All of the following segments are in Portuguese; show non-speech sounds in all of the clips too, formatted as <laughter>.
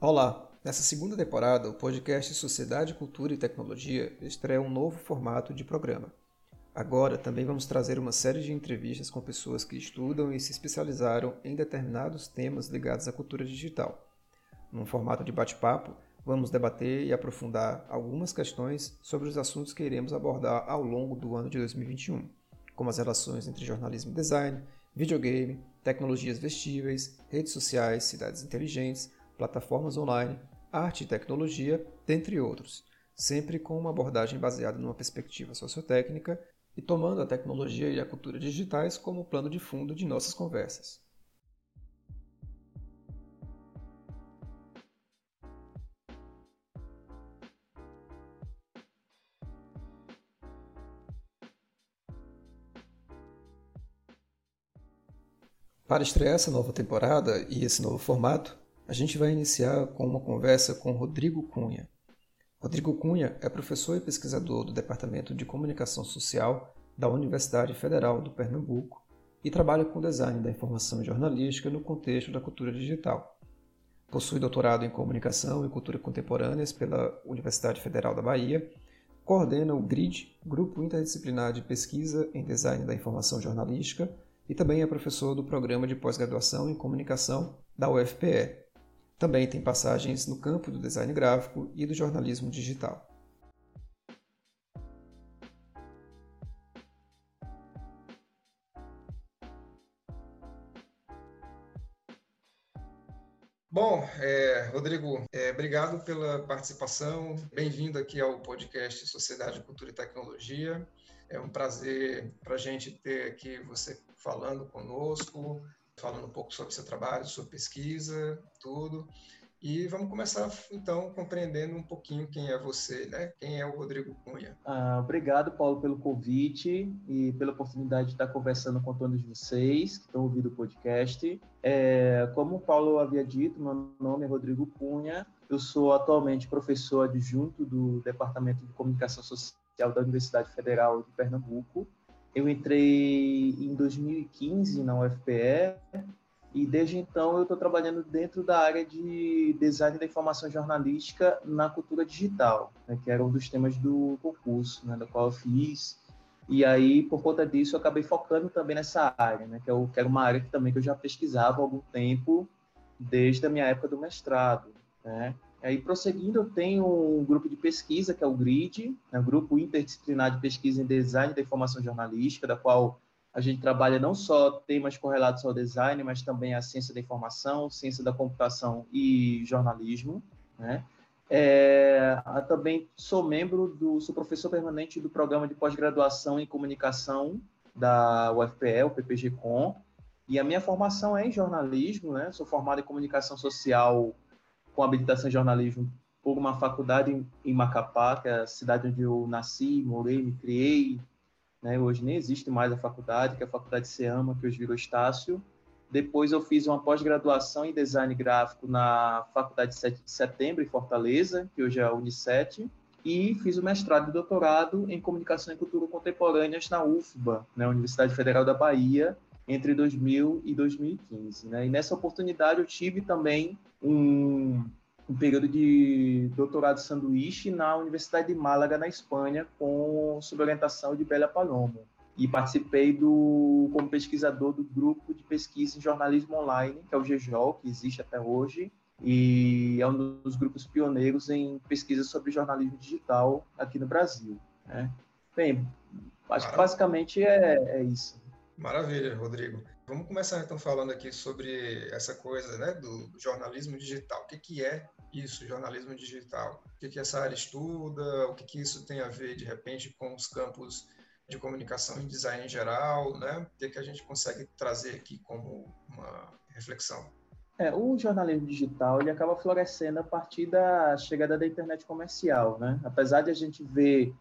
Olá! Nessa segunda temporada, o podcast Sociedade, Cultura e Tecnologia estreia um novo formato de programa. Agora também vamos trazer uma série de entrevistas com pessoas que estudam e se especializaram em determinados temas ligados à cultura digital. Num formato de bate-papo, vamos debater e aprofundar algumas questões sobre os assuntos que iremos abordar ao longo do ano de 2021, como as relações entre jornalismo e design, videogame, tecnologias vestíveis, redes sociais, cidades inteligentes, plataformas online, arte e tecnologia, dentre outros, sempre com uma abordagem baseada numa perspectiva sociotécnica e tomando a tecnologia e a cultura digitais como plano de fundo de nossas conversas. Para estrear essa nova temporada e esse novo formato, a gente vai iniciar com uma conversa com Rodrigo Cunha, Rodrigo Cunha é professor e pesquisador do Departamento de Comunicação Social da Universidade Federal do Pernambuco e trabalha com design da informação jornalística no contexto da cultura digital. Possui doutorado em Comunicação e Cultura Contemporâneas pela Universidade Federal da Bahia, coordena o GRID, Grupo Interdisciplinar de Pesquisa em Design da Informação Jornalística, e também é professor do Programa de Pós-Graduação em Comunicação da UFPE, também tem passagens no campo do design gráfico e do jornalismo digital. Bom, é, Rodrigo, é, obrigado pela participação. Bem-vindo aqui ao podcast Sociedade, Cultura e Tecnologia. É um prazer para a gente ter aqui você falando conosco, falando um pouco sobre seu trabalho, sua pesquisa, tudo. E vamos começar, então, compreendendo um pouquinho quem é você, né? Quem é o Rodrigo Cunha. Ah, obrigado, Paulo, pelo convite e pela oportunidade de estar conversando com todos vocês que estão ouvindo o podcast. É, como o Paulo havia dito, meu nome é Rodrigo Cunha. Eu sou atualmente professor adjunto do Departamento de Comunicação Social da Universidade Federal de Pernambuco. Eu entrei em 2015 na UFPE e desde então eu estou trabalhando dentro da área de design da informação jornalística na cultura digital, né, que era um dos temas do concurso, né, do qual eu fiz. E aí, por conta disso, eu acabei focando também nessa área, né, que, eu, que era uma área que também que eu já pesquisava há algum tempo, desde a minha época do mestrado. Né. Aí, prosseguindo, eu tenho um grupo de pesquisa, que é o GRID, né, Grupo Interdisciplinar de Pesquisa em Design da Informação Jornalística, da qual a gente trabalha não só temas correlatos ao design, mas também a ciência da informação, ciência da computação e jornalismo. Né? É, também sou membro do, sou professor permanente do programa de pós-graduação em comunicação da UFPE, o PPG-Com, e a minha formação é em jornalismo, né? Sou formado em comunicação social com habilitação em jornalismo por uma faculdade em, Macapá, que é a cidade onde eu nasci, morei, me criei. Né? Hoje nem existe mais a faculdade, que é a Faculdade Seama, que hoje virou Estácio. Depois eu fiz uma pós-graduação em design gráfico na Faculdade 7 de Setembro, em Fortaleza, que hoje é a Unicet. E fiz o mestrado e doutorado em Comunicação e Cultura Contemporâneas na UFBA, né? Universidade Federal da Bahia, entre 2000 e 2015. Né? E nessa oportunidade eu tive também um, um período de doutorado sanduíche na Universidade de Málaga, na Espanha, com sob orientação de Bela Palomo. E participei do, como pesquisador do grupo de pesquisa em jornalismo online, que é o GEJOL, que existe até hoje, e é um dos grupos pioneiros em pesquisa sobre jornalismo digital aqui no Brasil. Né? Bem, acho que basicamente é, é isso. Maravilha, Rodrigo. Vamos começar então falando aqui sobre essa coisa né, do jornalismo digital. O que, que é isso, jornalismo digital? O que, que essa área estuda? O que, que isso tem a ver, de repente, com os campos de comunicação e design em geral? Né? O que, que a gente consegue trazer aqui como uma reflexão? É, o jornalismo digital ele acaba florescendo a partir da chegada da internet comercial, né? Apesar de a gente ver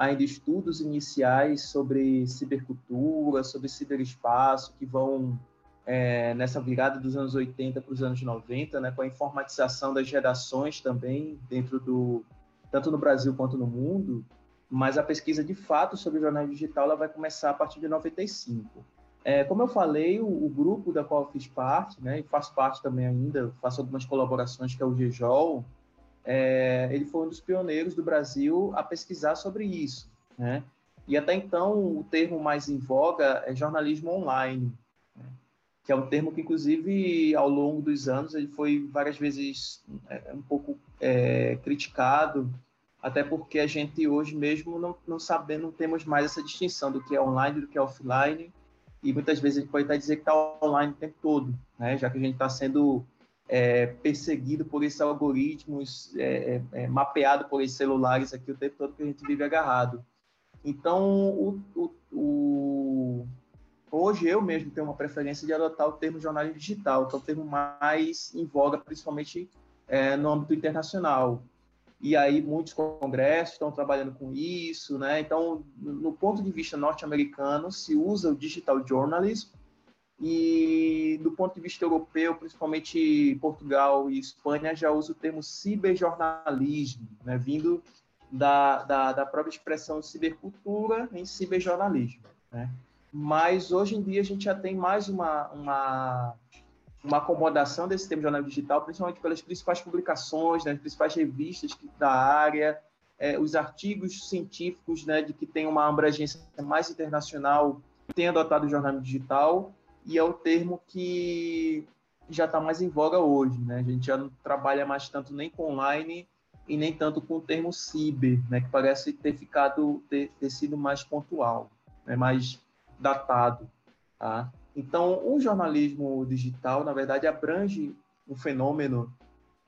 ainda estudos iniciais sobre cibercultura, sobre ciberespaço, que vão é, nessa virada dos anos 80 para os anos 90, né, com a informatização das redações também, dentro do tanto no Brasil quanto no mundo, mas a pesquisa de fato sobre o jornalismo digital ela vai começar a partir de 95. É, como eu falei, o, o, grupo da qual eu fiz parte, né, e faço parte também ainda, faço algumas colaborações, que é o GEJOL, é, ele foi um dos pioneiros do Brasil a pesquisar sobre isso, né? E até então, o termo mais em voga é jornalismo online, né? que é um termo que, inclusive, ao longo dos anos, ele foi várias vezes é, um pouco é, criticado, até porque a gente hoje mesmo não, não sabendo, não temos mais essa distinção do que é online do que é offline, e muitas vezes a gente pode até dizer que está online o tempo todo, né? já que a gente está sendo é, perseguido por esses algoritmos, é, é, é, mapeado por esses celulares aqui o tempo todo que a gente vive agarrado. Então, o, o, o, hoje eu mesmo tenho uma preferência de adotar o termo jornalismo digital, que é o termo mais em voga, principalmente é, no âmbito internacional. E aí muitos congressos estão trabalhando com isso, né? Então, no ponto de vista norte-americano, se usa o digital journalism e do ponto de vista europeu, principalmente Portugal e Espanha, já usa o termo ciberjornalismo, né? Vindo da, da, da própria expressão cibercultura em ciberjornalismo. Né? Mas hoje em dia a gente já tem mais uma, uma, uma acomodação desse termo jornalismo digital, principalmente pelas principais publicações, né, as principais revistas da área, é, os artigos científicos né, de que tem uma abrangência mais internacional têm adotado o jornalismo digital, e é o termo que já está mais em voga hoje. Né? A gente já não trabalha mais tanto nem com online e nem tanto com o termo ciber, né, que parece ter ficado ter, ter sido mais pontual, né, mais datado. Tá? Então, o jornalismo digital, na verdade, abrange um fenômeno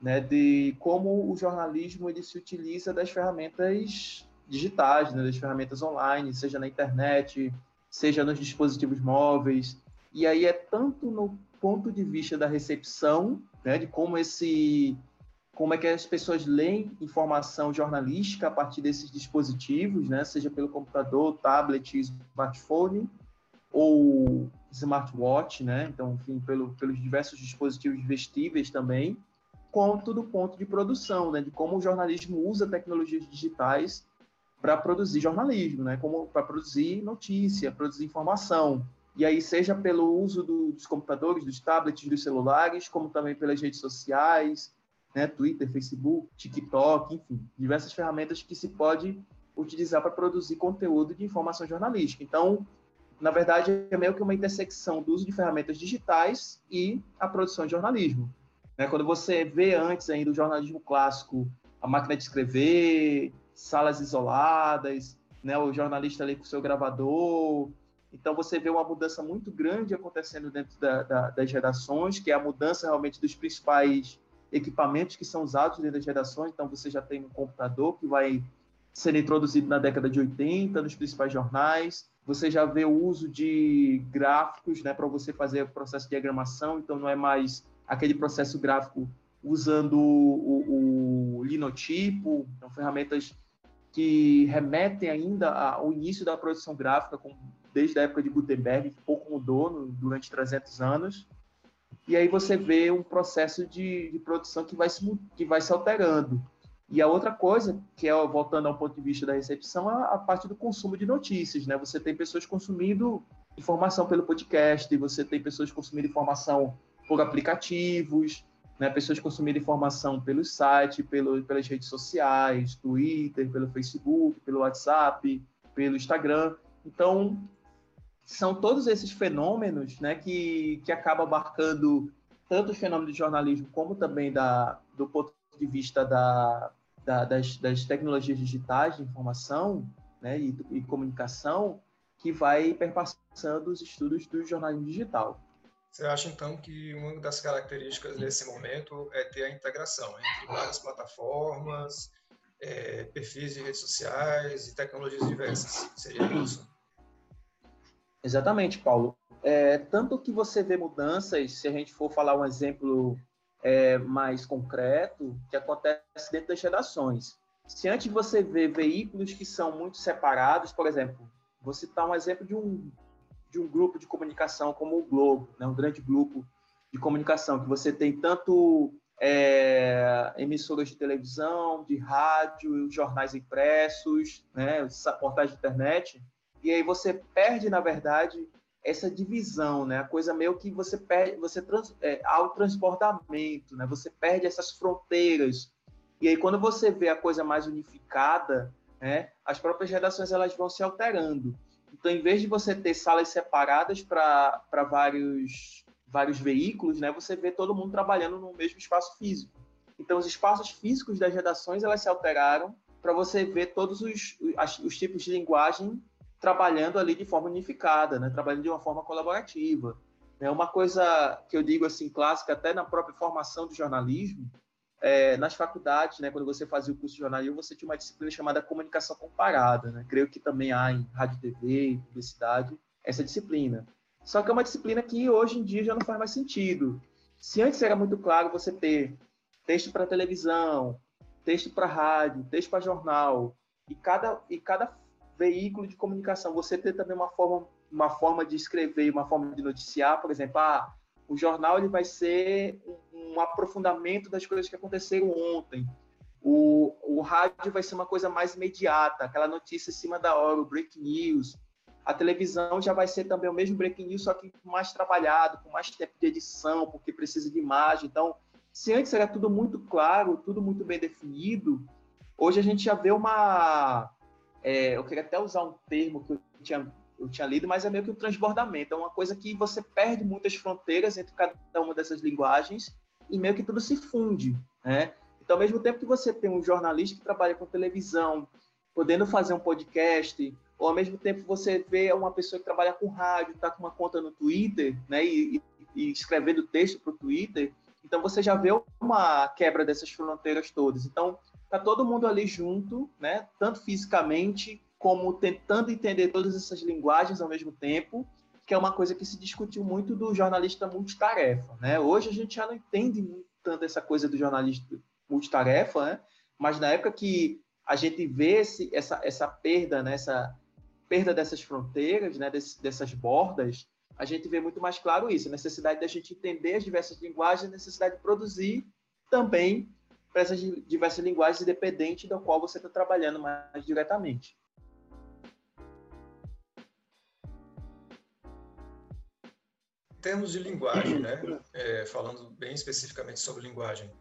né, de como o jornalismo ele se utiliza das ferramentas digitais, né, das ferramentas online, seja na internet, seja nos dispositivos móveis. E aí é tanto no ponto de vista da recepção, né, de como esse como é que as pessoas leem informação jornalística a partir desses dispositivos, né? seja pelo computador, tablet, smartphone ou smartwatch, né? então, enfim, pelo, pelos diversos dispositivos vestíveis também, quanto do ponto de produção, né? de como o jornalismo usa tecnologias digitais para produzir jornalismo, né? como para produzir notícia, produzir informação. E aí, seja pelo uso do, dos computadores, dos tablets, dos celulares, como também pelas redes sociais, né? Twitter, Facebook, TikTok, enfim, diversas ferramentas que se pode utilizar para produzir conteúdo de informação jornalística. Então, na verdade, é meio que uma intersecção do uso de ferramentas digitais e a produção de jornalismo. Né? Quando você vê antes ainda o jornalismo clássico, a máquina de escrever, salas isoladas, né? o jornalista ali com o seu gravador. Então, você vê uma mudança muito grande acontecendo dentro da, da, das redações, que é a mudança realmente dos principais equipamentos que são usados dentro das redações. Então, você já tem um computador que vai ser introduzido na década de 80 nos principais jornais. Você já vê o uso de gráficos né, para você fazer o processo de diagramação. Então, não é mais aquele processo gráfico usando o, o linotipo, então, ferramentas que remetem ainda ao início da produção gráfica, com, desde a época de Gutenberg, que pouco mudou no, durante 300 anos e aí você vê um processo de, de produção que vai, se, que vai se alterando. E a outra coisa, que é voltando ao ponto de vista da recepção, é a parte do consumo de notícias, né? Você tem pessoas consumindo informação pelo podcast, você tem pessoas consumindo informação por aplicativos, né? Pessoas consumindo informação pelo site, pelo, pelas redes sociais, Twitter, pelo Facebook, pelo WhatsApp, pelo Instagram. Então, são todos esses fenômenos né, que, que acabam abarcando tanto os fenômenos de jornalismo como também da, do ponto de vista da, da, das, das, tecnologias digitais de informação né, e, e, comunicação que vai perpassando os estudos do jornalismo digital. Você acha, então, que uma das características nesse momento é ter a integração entre várias plataformas, é, perfis de redes sociais e tecnologias diversas? Seria isso? Exatamente, Paulo. É, tanto que você vê mudanças, se a gente for falar um exemplo é, mais concreto, que acontece dentro das redações. Se antes você vê veículos que são muito separados, por exemplo, vou citar um exemplo de um, de um grupo de comunicação como o Globo, né, um grande grupo de comunicação, que você tem tanto é, emissoras de televisão, de rádio, jornais impressos, né, portais de internet, e aí você perde, na verdade, essa divisão, né? A coisa meio que você perde, você trans, é, há o transbordamento, né? Você perde essas fronteiras. E aí quando você vê a coisa mais unificada, né? As próprias redações elas vão se alterando. Então, em vez de você ter salas separadas para vários vários veículos, né? Você vê todo mundo trabalhando no mesmo espaço físico. Então, os espaços físicos das redações elas se alteraram para você ver todos os, os tipos de linguagem trabalhando ali de forma unificada, né? trabalhando de uma forma colaborativa. É uma coisa que eu digo assim clássica até na própria formação do jornalismo, é, nas faculdades, né, quando você fazia o curso de jornalismo, você tinha uma disciplina chamada comunicação comparada, né? Creio que também há em rádio, TV publicidade essa disciplina. Só que é uma disciplina que hoje em dia já não faz mais sentido. Se antes era muito claro você ter texto para televisão, texto para rádio, texto para jornal, e cada, e cada veículo de comunicação, você ter também uma forma, uma forma de escrever, uma forma de noticiar, por exemplo, ah, o jornal ele vai ser um, um aprofundamento das coisas que aconteceram ontem. O, o rádio vai ser uma coisa mais imediata, aquela notícia em cima da hora, o break news. A televisão já vai ser também o mesmo break news, só que mais trabalhado, com mais tempo de edição, porque precisa de imagem. Então, se antes era tudo muito claro, tudo muito bem definido, hoje a gente já vê uma, é, eu queria até usar um termo que eu tinha, eu tinha lido, mas é meio que um transbordamento. É uma coisa que você perde muitas fronteiras entre cada uma dessas linguagens e meio que tudo se funde, né? Então, ao mesmo tempo que você tem um jornalista que trabalha com televisão, podendo fazer um podcast, ou ao mesmo tempo você vê uma pessoa que trabalha com rádio, está com uma conta no Twitter, né, e, e escrevendo texto para o Twitter, então você já vê uma quebra dessas fronteiras todas. Então, tá todo mundo ali junto, né? Tanto fisicamente como tentando entender todas essas linguagens ao mesmo tempo, que é uma coisa que se discutiu muito do jornalista multitarefa, né? Hoje a gente já não entende muito tanto essa coisa do jornalista multitarefa, né? Mas na época que a gente vê esse, essa, essa perda, né? essa perda dessas fronteiras, né? Des, dessas bordas, a gente vê muito mais claro isso, a necessidade da gente entender as diversas linguagens, a necessidade de produzir também para essas diversas linguagens, independente da qual você está trabalhando mais diretamente. Em termos de linguagem, né? É, falando bem especificamente sobre linguagem,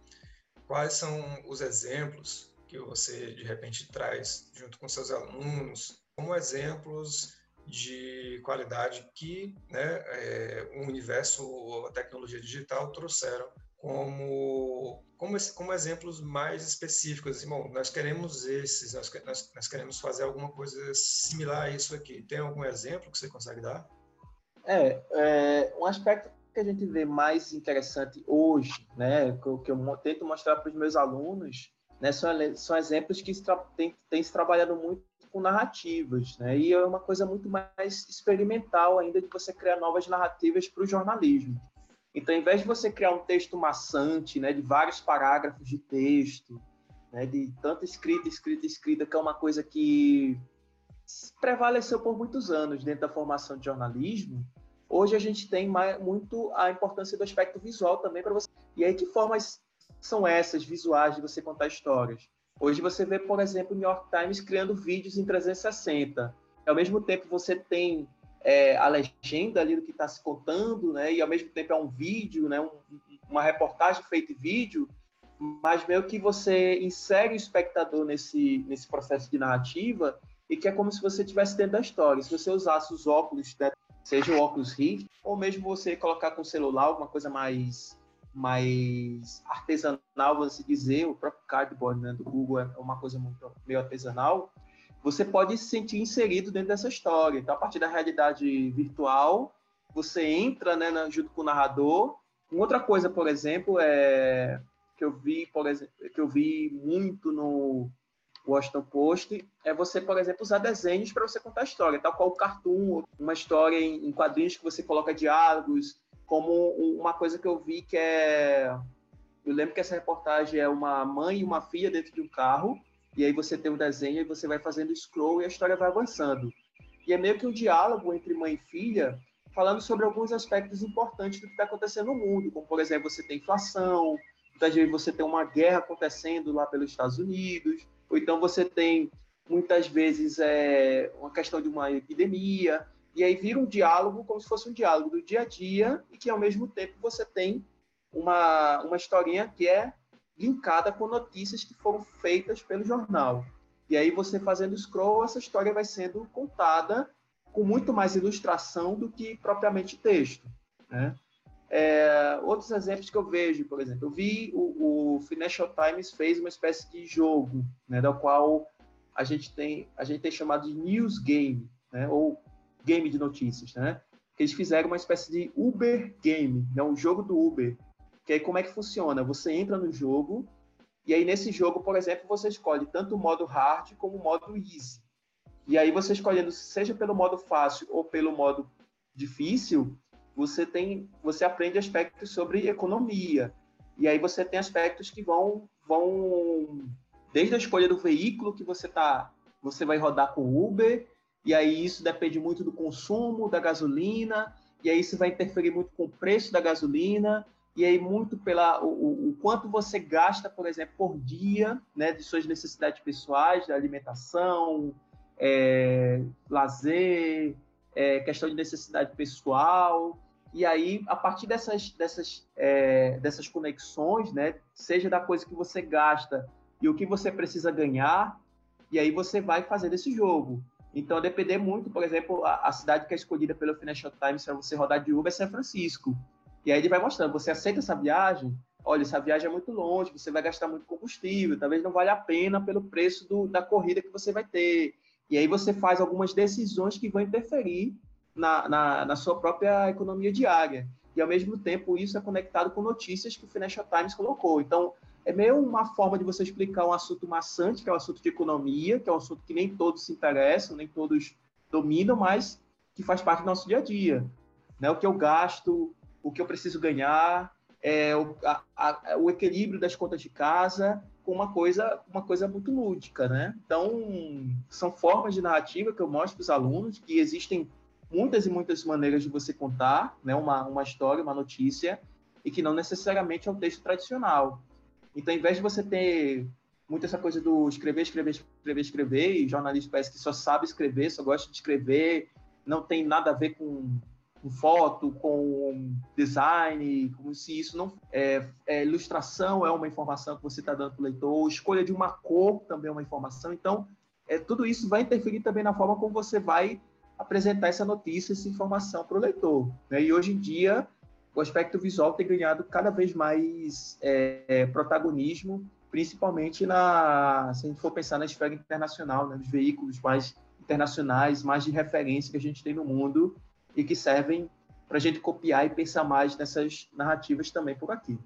quais são os exemplos que você de repente traz junto com seus alunos como exemplos de qualidade que né, é, o universo ou a tecnologia digital trouxeram como, como, como exemplos mais específicos. Assim, bom, nós queremos esses, nós, nós, nós, queremos fazer alguma coisa similar a isso aqui. Tem algum exemplo que você consegue dar? É, é um aspecto que a gente vê mais interessante hoje, né, que eu, que eu tento mostrar para os meus alunos, né, são, são exemplos que têm, têm se trabalhado muito com narrativas, né, e é uma coisa muito mais experimental ainda de você criar novas narrativas para o jornalismo. Então, em vez de você criar um texto maçante, né, de vários parágrafos de texto, né, de tanta escrita, escrita, escrita, que é uma coisa que prevaleceu por muitos anos dentro da formação de jornalismo, hoje a gente tem mais, muito a importância do aspecto visual também para você. E aí, que formas são essas visuais de você contar histórias? Hoje você vê, por exemplo, o New York Times criando vídeos em 360. Ao mesmo tempo, você tem é, a legenda ali do que está se contando, né? E ao mesmo tempo é um vídeo, né? Um, uma reportagem feita em vídeo, mas meio que você insere o espectador nesse nesse processo de narrativa e que é como se você estivesse dentro da história. Se você usasse os óculos, né? seja o óculos Rift, ou mesmo você colocar com o celular alguma coisa mais mais artesanal, vamos dizer, o próprio cardboard né, do Google é uma coisa muito meio artesanal, você pode se sentir inserido dentro dessa história. Então, a partir da realidade virtual, você entra né, junto com o narrador. Uma outra coisa, por exemplo, é que eu vi, por exemplo, que eu vi muito no Washington Post é você, por exemplo, usar desenhos para você contar a história, tal qual o cartoon, uma história em quadrinhos que você coloca diálogos, como uma coisa que eu vi que é eu lembro que essa reportagem é uma mãe e uma filha dentro de um carro e aí você tem um desenho e você vai fazendo scroll e a história vai avançando. E é meio que um diálogo entre mãe e filha, falando sobre alguns aspectos importantes do que está acontecendo no mundo, como, por exemplo, você tem inflação, muitas vezes você tem uma guerra acontecendo lá pelos Estados Unidos, ou então você tem, muitas vezes, é, uma questão de uma epidemia. e aí vira um diálogo como se fosse um diálogo do dia a dia e que ao mesmo tempo você tem uma, uma historinha que é linkada com notícias que foram feitas pelo jornal. E aí você fazendo scroll, essa história vai sendo contada com muito mais ilustração do que propriamente texto. Né? É, outros exemplos que eu vejo, por exemplo, eu vi o, o, Financial Times fez uma espécie de jogo, né, da qual a gente tem a gente tem chamado de news game, né, ou game de notícias, né? Eles fizeram uma espécie de Uber game, né, um jogo do Uber. Que aí como é que funciona? Você entra no jogo e aí nesse jogo, por exemplo, você escolhe tanto o modo hard como o modo easy. E aí você escolhendo seja pelo modo fácil ou pelo modo difícil, você tem você aprende aspectos sobre economia. E aí você tem aspectos que vão vão desde a escolha do veículo que você tá você vai rodar com Uber, e aí isso depende muito do consumo da gasolina, e aí isso vai interferir muito com o preço da gasolina, e aí muito pela o, o quanto você gasta, por exemplo, por dia, né, de suas necessidades pessoais, da alimentação, é, lazer, é, questão de necessidade pessoal. E aí, a partir dessas, dessas, é, dessas conexões, né, seja da coisa que você gasta e o que você precisa ganhar, e aí você vai fazer esse jogo. Então, depender muito, por exemplo, a, a, cidade que é escolhida pelo Financial Times para você rodar de Uber é São Francisco. E aí ele vai mostrando, você aceita essa viagem? Olha, essa viagem é muito longe, você vai gastar muito combustível, talvez não valha a pena pelo preço do, da corrida que você vai ter. E aí você faz algumas decisões que vão interferir na, na, na, sua própria economia diária. E, ao mesmo tempo, isso é conectado com notícias que o Financial Times colocou. Então, é meio uma forma de você explicar um assunto maçante, que é o um assunto de economia, que é um assunto que nem todos se interessam, nem todos dominam, mas que faz parte do nosso dia a dia. Né? O que eu gasto, o que eu preciso ganhar, é, o, a, a, o equilíbrio das contas de casa com uma coisa, uma coisa muito lúdica, né? Então, são formas de narrativa que eu mostro para os alunos que existem muitas e muitas maneiras de você contar, né? Uma, uma história, uma notícia, e que não necessariamente é um texto tradicional. Então, ao invés de você ter muito essa coisa do escrever, escrever, escrever, escrever, e jornalista parece que só sabe escrever, só gosta de escrever, não tem nada a ver com com foto, com design, como se isso não é, é ilustração é uma informação que você está dando para o leitor, escolha de uma cor também é uma informação. Então, é, tudo isso vai interferir também na forma como você vai apresentar essa notícia, essa informação para o leitor. Né? E hoje em dia, o aspecto visual tem ganhado cada vez mais é, é, protagonismo, principalmente na, se a gente for pensar na esfera internacional, né? nos veículos mais internacionais, mais de referência que a gente tem no mundo e que servem para a gente copiar e pensar mais nessas narrativas também por aqui.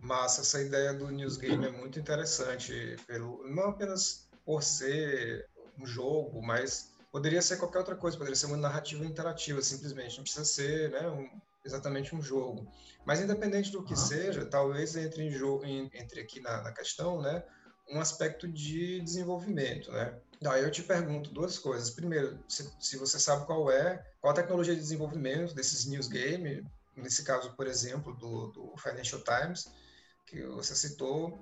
Massa, essa ideia do News Game é muito interessante, pelo, não apenas por ser um jogo, mas poderia ser qualquer outra coisa, poderia ser uma narrativa interativa, simplesmente, não precisa ser né, um, exatamente um jogo. Mas independente do que seja, talvez entre, em entre aqui na, na questão, né, um aspecto de desenvolvimento, né? Daí eu te pergunto duas coisas. Primeiro, se, se, você sabe qual é, qual a tecnologia de desenvolvimento desses news game, nesse caso, por exemplo, do, do Financial Times, que você citou,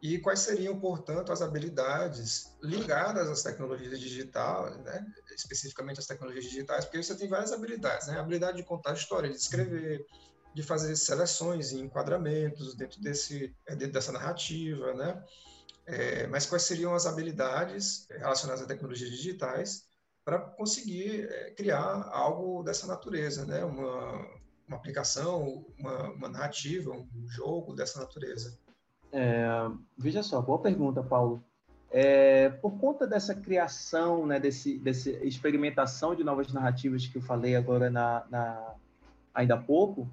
e quais seriam, portanto, as habilidades ligadas às tecnologias digitais, né? especificamente às tecnologias digitais, porque você tem várias habilidades, né? A habilidade de contar história, de escrever, de fazer seleções e enquadramentos dentro, desse, dentro dessa narrativa, né? É, mas quais seriam as habilidades relacionadas a tecnologias digitais para conseguir é, criar algo dessa natureza, né? Uma, uma aplicação, uma, uma narrativa, um jogo dessa natureza. É, veja só, boa pergunta, Paulo. É, por conta dessa criação, né, desse, dessa experimentação de novas narrativas que eu falei agora na, na ainda há pouco,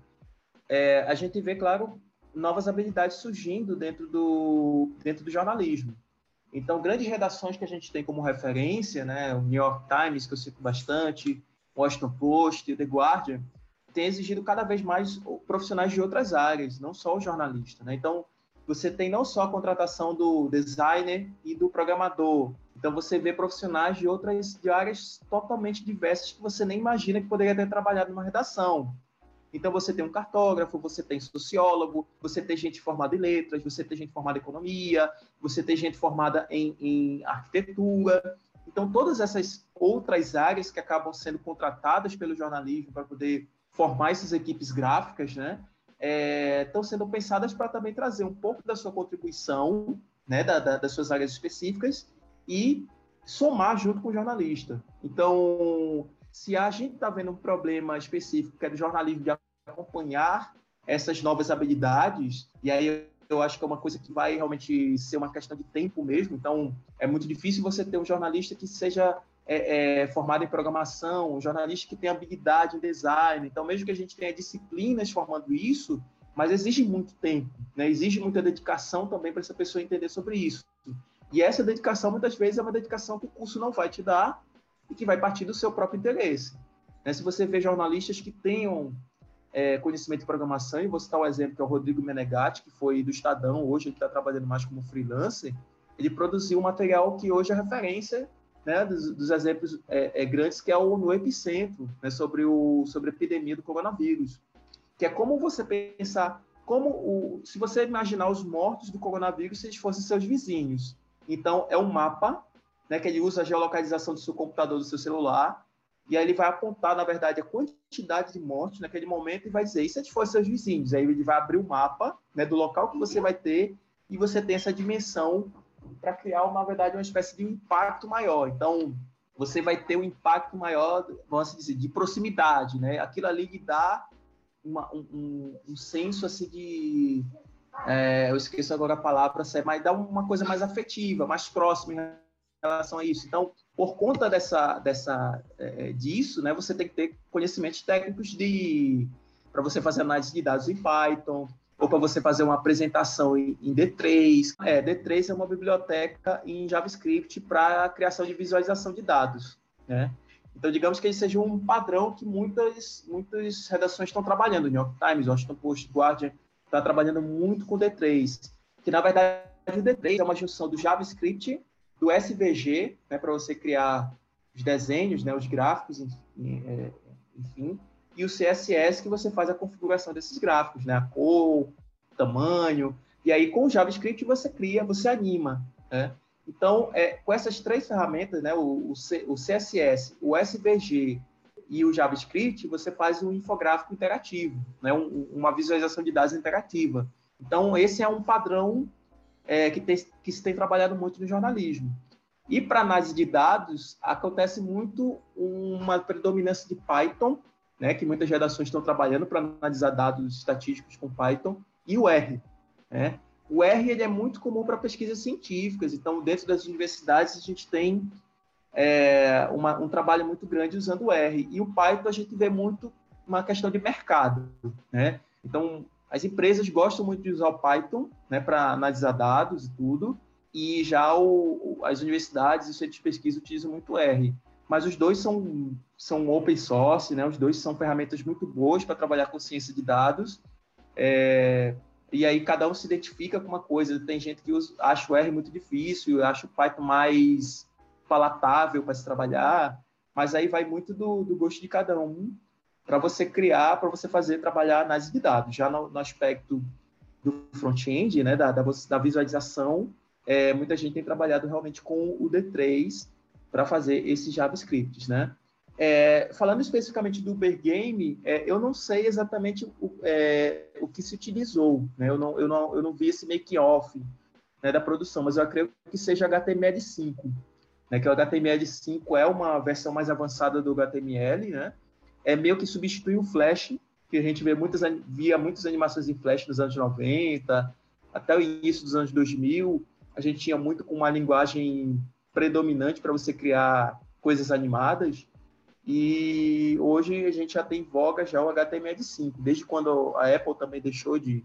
é, a gente vê, claro, novas habilidades surgindo dentro do, dentro do jornalismo. Então, grandes redações que a gente tem como referência, né, o New York Times, que eu cito bastante, Washington Post, The Guardian, tem exigido cada vez mais profissionais de outras áreas, não só o jornalista. Né? Então, você tem não só a contratação do designer e do programador, então você vê profissionais de outras de áreas totalmente diversas que você nem imagina que poderia ter trabalhado numa redação. Então você tem um cartógrafo, você tem sociólogo, você tem gente formada em letras, você tem gente formada em economia, você tem gente formada em, em arquitetura. Então, todas essas outras áreas que acabam sendo contratadas pelo jornalismo para poder formar essas equipes gráficas, né, é, estão sendo pensadas para também trazer um pouco da sua contribuição, né, da, da, das suas áreas específicas e somar junto com o jornalista. Então, se a gente está vendo um problema específico que é do jornalismo de acompanhar essas novas habilidades, e aí eu acho que é uma coisa que vai realmente ser uma questão de tempo mesmo. Então, é muito difícil você ter um jornalista que seja é, é, formado em programação, um jornalista que tenha habilidade em design. Então, mesmo que a gente tenha disciplinas formando isso, mas exige muito tempo, né? exige muita dedicação também para essa pessoa entender sobre isso. E essa dedicação, muitas vezes, é uma dedicação que o curso não vai te dar e que vai partir do seu próprio interesse. Né? Se você vê jornalistas que tenham é, conhecimento de programação, e vou citar um exemplo que é o Rodrigo Menegatti, que foi do Estadão, hoje ele está trabalhando mais como freelancer, ele produziu um material que hoje é referência né, dos, dos exemplos é, é, grandes, que é o no Epicentro, né, sobre, o, sobre a epidemia do coronavírus, que é como você pensar, como o, se você imaginar os mortos do coronavírus se eles fossem seus vizinhos. Então, é um mapa né, que ele usa a geolocalização do seu computador, do seu celular, e aí ele vai apontar, na verdade, a quantidade de mortes naquele momento e vai dizer, e se eles fossem seus vizinhos? Aí ele vai abrir o mapa né, do local que você vai ter e você tem essa dimensão para criar, na verdade, uma espécie de impacto maior. Então, você vai ter um impacto maior, vamos dizer, de proximidade, né? Aquilo ali lhe dá uma, um, um, senso assim de é, eu esqueço agora a palavra, mas dá uma coisa mais afetiva, mais próxima relação a isso. Então, por conta dessa, dessa é, disso, né, você tem que ter conhecimentos técnicos de para você fazer análise de dados em Python, ou para você fazer uma apresentação em, em D3. É, D3 é uma biblioteca em JavaScript para criação de visualização de dados, né? Então, digamos que ele seja um padrão que muitas, muitas redações estão trabalhando. New York Times, Washington Post, Guardian, está trabalhando muito com D3, que na verdade o D3 é uma junção do JavaScript, do SVG, né, para você criar os desenhos, né, os gráficos, é, enfim, e o CSS que você faz a configuração desses gráficos, né? A cor, tamanho. E aí, com o JavaScript, você cria, você anima. Né? Então, é, com essas três ferramentas, né? O, o, C, o CSS, o SVG e o JavaScript, você faz um infográfico interativo, né? Um, uma visualização de dados interativa. Então, esse é um padrão é, que, tem, que se tem trabalhado muito no jornalismo. E para análise de dados, acontece muito uma predominância de Python né, que muitas redações estão trabalhando para analisar dados estatísticos com Python, e o R. Né? O R ele é muito comum para pesquisas científicas, então, dentro das universidades, a gente tem é, uma, um trabalho muito grande usando o R. E o Python a gente vê muito uma questão de mercado. Né? Então, as empresas gostam muito de usar o Python né, para analisar dados e tudo, e já o, as universidades e os centros de pesquisa utilizam muito R mas os dois são, são open source, né? Os dois são ferramentas muito boas para trabalhar com ciência de dados. É, e aí cada um se identifica com uma coisa. Tem gente que usa, acha o R muito difícil, acha o Python mais palatável para se trabalhar, mas aí vai muito do, do gosto de cada um para você criar, para você fazer trabalhar análise de dados. Já no, no aspecto do front-end, né, da, da, da visualização, é, muita gente tem trabalhado realmente com o D3 para fazer esses JavaScripts, né? É, falando especificamente do Uber Game, é, eu não sei exatamente o, é, o que se utilizou, né? Eu não, eu não, eu não vi esse make-off né, da produção, mas eu acredito que seja HTML5, né? Que o HTML5 é uma versão mais avançada do HTML, né? É meio que substitui o Flash, que a gente vê muitas, via muitas animações em Flash nos anos 90, até o início dos anos 2000, a gente tinha muito com uma linguagem predominante para você criar coisas animadas. E hoje a gente já tem voga já o HTML5, desde quando a Apple também deixou de,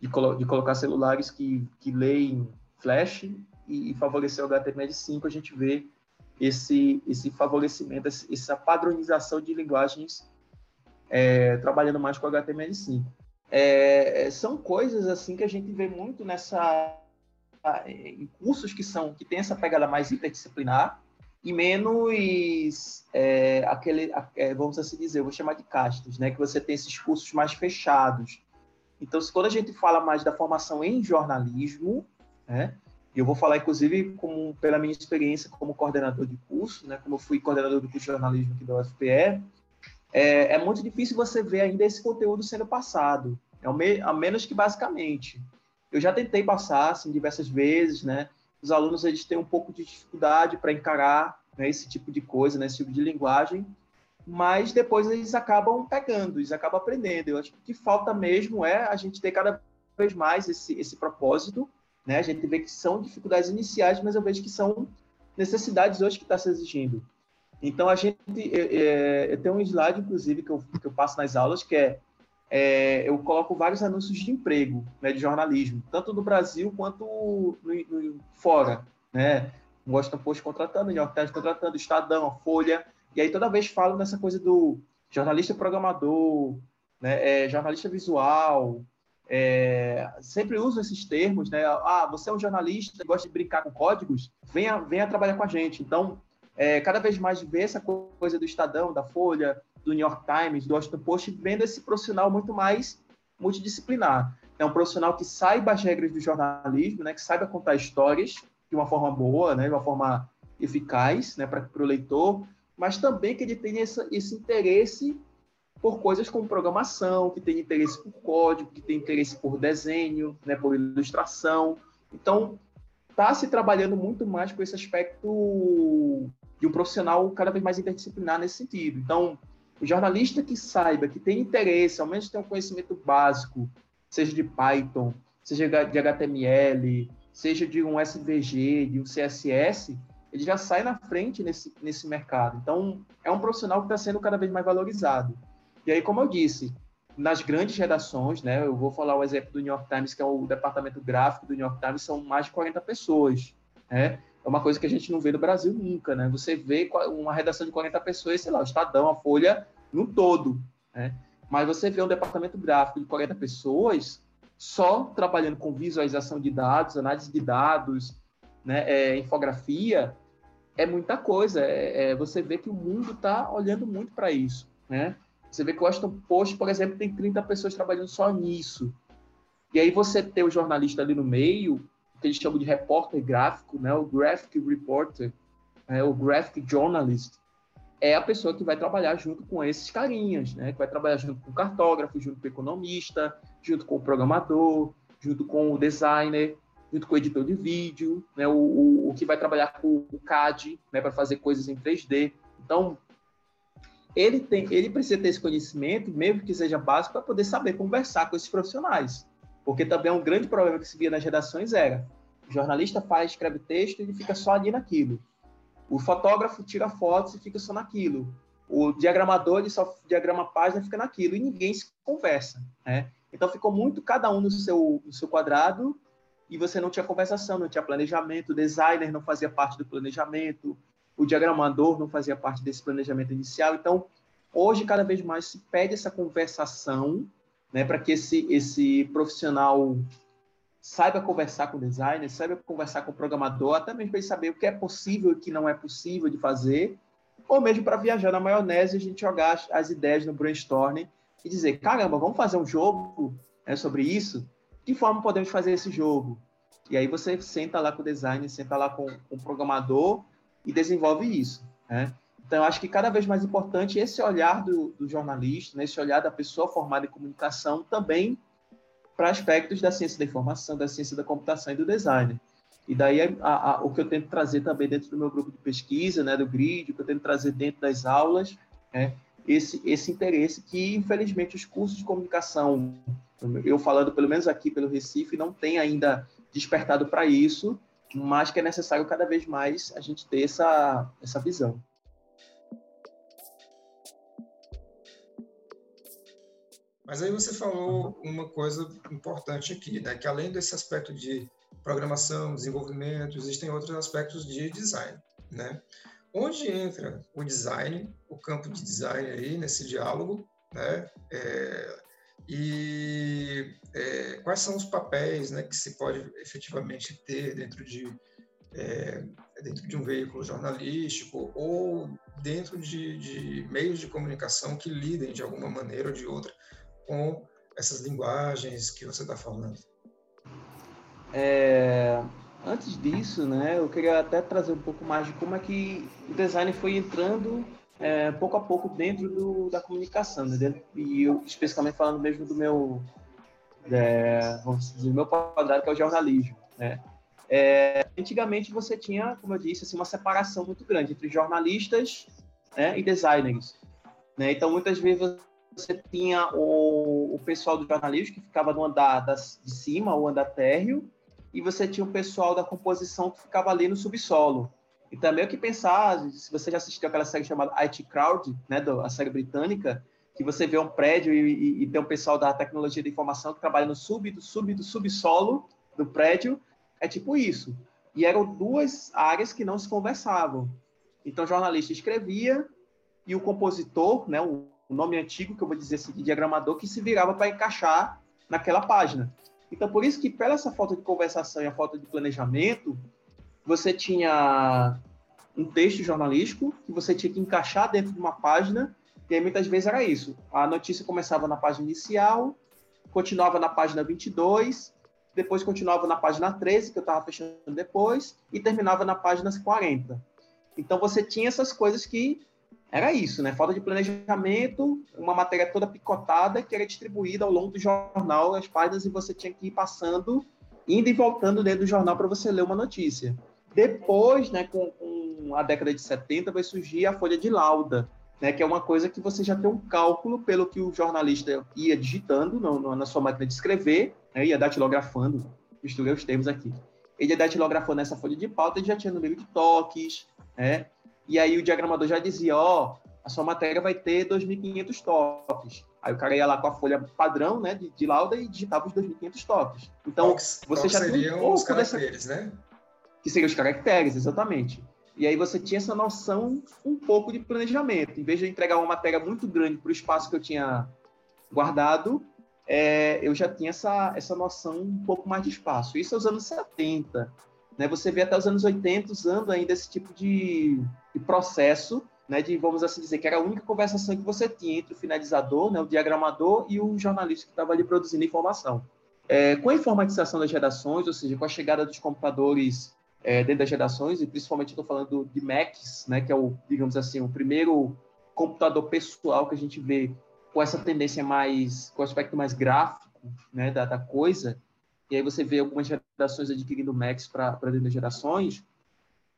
de, colo de colocar celulares que, que leem Flash e, e favorecer o HTML5, a gente vê esse, esse favorecimento, essa padronização de linguagens é, trabalhando mais com HTML5. É, são coisas assim que a gente vê muito nessa em cursos que são que tem essa pegada mais interdisciplinar e menos é, aquele, é, vamos assim dizer, vou chamar de castas, né? Que você tem esses cursos mais fechados. Então, se quando a gente fala mais da formação em jornalismo, né? Eu vou falar, inclusive, como, pela minha experiência como coordenador de curso, né, como eu fui coordenador do curso de jornalismo aqui da UFPE, é, é muito difícil você ver ainda esse conteúdo sendo passado, é me, a menos que basicamente. Eu já tentei passar assim, diversas vezes, né? Os alunos eles têm um pouco de dificuldade para encarar né, esse tipo de coisa, né, esse tipo de linguagem, mas depois eles acabam pegando, eles acabam aprendendo. Eu acho que o que falta mesmo é a gente ter cada vez mais esse, esse propósito né? A gente vê que são dificuldades iniciais, mas eu vejo que são necessidades hoje que está se exigindo. Então, a gente, é, eu tenho um slide, inclusive, que eu, que eu passo nas aulas, que é, é eu coloco vários anúncios de emprego, né, de jornalismo, tanto no Brasil quanto no, no, fora, né? Washington Post contratando, New York Times contratando, Estadão, Folha, e aí toda vez falo nessa coisa do jornalista programador, né, é, jornalista visual, é, sempre uso esses termos, né? Ah, você é um jornalista, gosta de brincar com códigos, venha, venha trabalhar com a gente. Então, é, cada vez mais ver essa coisa do Estadão, da Folha, do New York Times, do Washington Post, vendo esse profissional muito mais multidisciplinar. É um profissional que saiba as regras do jornalismo, né? Que saiba contar histórias de uma forma boa, né? De uma forma eficaz, né? Para o leitor, mas também que ele tenha esse interesse por coisas como programação, que tem interesse por código, que tem interesse por desenho, né, por ilustração. Então, está se trabalhando muito mais com esse aspecto de um profissional cada vez mais interdisciplinar nesse sentido. Então, o jornalista que saiba, que tem interesse, ao menos tem um conhecimento básico, seja de Python, seja de HTML, seja de um SVG, de um CSS, ele já sai na frente nesse, nesse mercado. Então, é um profissional que está sendo cada vez mais valorizado. E aí, como eu disse, nas grandes redações, né, eu vou falar o exemplo do New York Times, que é o departamento gráfico do New York Times, são mais de 40 pessoas, né? É uma coisa que a gente não vê no Brasil nunca, né? Você vê uma redação de 40 pessoas, sei lá, o Estadão, a Folha, no todo, né? Mas você vê um departamento gráfico de 40 pessoas só trabalhando com visualização de dados, análise de dados, né, é, infografia, é muita coisa. É, é, você vê que o mundo está olhando muito para isso, né? Você vê que o Washington Post, por exemplo, tem 30 pessoas trabalhando só nisso. E aí você tem o jornalista ali no meio, que eles chamam de repórter gráfico, né? o graphic reporter, né? o graphic journalist, é a pessoa que vai trabalhar junto com esses carinhas, né? que vai trabalhar junto com o cartógrafo, junto com o economista, junto com o programador, junto com o designer, junto com o editor de vídeo, né? o, o, o que vai trabalhar com o CAD né? para fazer coisas em 3D. Então, ele, tem, ele precisa ter esse conhecimento, mesmo que seja básico, para poder saber conversar com esses profissionais. Porque também é um grande problema que se via nas redações era o jornalista faz, escreve texto e ele fica só ali naquilo. O fotógrafo tira fotos e fica só naquilo. O diagramador ele só diagrama a página e fica naquilo e ninguém se conversa, né? Então ficou muito cada um no seu, no seu quadrado e você não tinha conversação, não tinha planejamento, o designer não fazia parte do planejamento, o diagramador não fazia parte desse planejamento inicial. Então, hoje, cada vez mais se pede essa conversação né, para que esse, esse profissional saiba conversar com o designer, saiba conversar com o programador, até mesmo para ele saber o que é possível e o que não é possível de fazer, ou mesmo para viajar na maionese e a gente jogar as, as, ideias no brainstorming e dizer, caramba, vamos fazer um jogo né, sobre isso? De forma podemos fazer esse jogo? E aí você senta lá com o designer, senta lá com, com o programador e desenvolve isso. Né? Então, acho que cada vez mais importante esse olhar do, do jornalista, né? esse olhar da pessoa formada em comunicação também para aspectos da ciência da informação, da ciência da computação e do design. E daí a, a, o que eu tento trazer também dentro do meu grupo de pesquisa, né, do GRID, o que eu tento trazer dentro das aulas, é esse, esse interesse que, infelizmente, os cursos de comunicação, eu falando pelo menos aqui pelo Recife, não tem ainda despertado para isso, mas que é necessário cada vez mais a gente ter essa, essa visão. Mas aí você falou uma coisa importante aqui, né? que além desse aspecto de programação, desenvolvimento, existem outros aspectos de design. Né? Onde entra o design, o campo de design aí nesse diálogo, né? É, e é, quais são os papéis né, que se pode efetivamente ter dentro de, é, dentro de um veículo jornalístico ou dentro de, de, meios de comunicação que lidem de alguma maneira ou de outra com essas linguagens que você está falando? É, Antes disso, né, eu queria até trazer um pouco mais de como é que o design foi entrando é, pouco a pouco dentro do, da comunicação, né? e eu especificamente falando mesmo do meu, é, vamos dizer, meu quadrado que é o jornalismo, né? É, antigamente você tinha, como eu disse, assim, uma separação muito grande entre jornalistas né, e designers. Né? Então, muitas vezes você tinha o, o pessoal do jornalismo que ficava no andar de cima, o andar térreo, e você tinha o pessoal da composição que ficava ali no subsolo. Então, é meio que pensar, se você já assistiu aquela série chamada IT Crowd, né, do, a série britânica, que você vê um prédio e, e, e, tem um pessoal da tecnologia da informação que trabalha no sub, do sub, do subsolo do prédio, é tipo isso. E eram duas áreas que não se conversavam. Então, o jornalista escrevia e o compositor, né, o nome antigo que eu vou dizer assim, de diagramador, que se virava para encaixar naquela página. Então, por isso que, pela essa falta de conversação e a falta de planejamento, você tinha um texto jornalístico que você tinha que encaixar dentro de uma página, e aí muitas vezes era isso. A notícia começava na página inicial, continuava na página 22, depois continuava na página 13, que eu estava fechando depois, e terminava na página 40. Então você tinha essas coisas que era isso, né? Falta de planejamento, uma matéria toda picotada que era distribuída ao longo do jornal, as páginas, e você tinha que ir passando, indo e voltando dentro do jornal para você ler uma notícia. Depois, né, com, com, a década de 70, vai surgir a folha de lauda, né, que é uma coisa que você já tem um cálculo pelo que o jornalista ia digitando no, no, na sua máquina de escrever, né, ia datilografando, misturei os termos aqui. Ele ia datilografando essa folha de pauta, ele já tinha número de toques, né, e aí o diagramador já dizia, ó, oh, a sua matéria vai ter 2.500 toques. Aí o cara ia lá com a folha padrão, né, de, de lauda e digitava os 2.500 toques. Então, toques, você toques já seriam um os caracteres, dessa... né? Que seriam os caracteres, exatamente. E aí você tinha essa noção um pouco de planejamento. Em vez de entregar uma matéria muito grande para o espaço que eu tinha guardado, é, eu já tinha essa, essa noção um pouco mais de espaço. Isso aos anos 70. Né? Você vê até os anos 80 usando ainda esse tipo de, de processo, né? de, vamos assim dizer, que era a única conversação que você tinha entre o finalizador, né? o diagramador e o jornalista que estava ali produzindo informação. É, com a informatização das redações, ou seja, com a chegada dos computadores é, dentro das gerações, e principalmente estou falando de Macs, né, que é o, digamos assim, o primeiro computador pessoal que a gente vê com essa tendência mais, com o aspecto mais gráfico, né, da, da coisa, e aí você vê algumas gerações adquirindo Macs para dentro das gerações,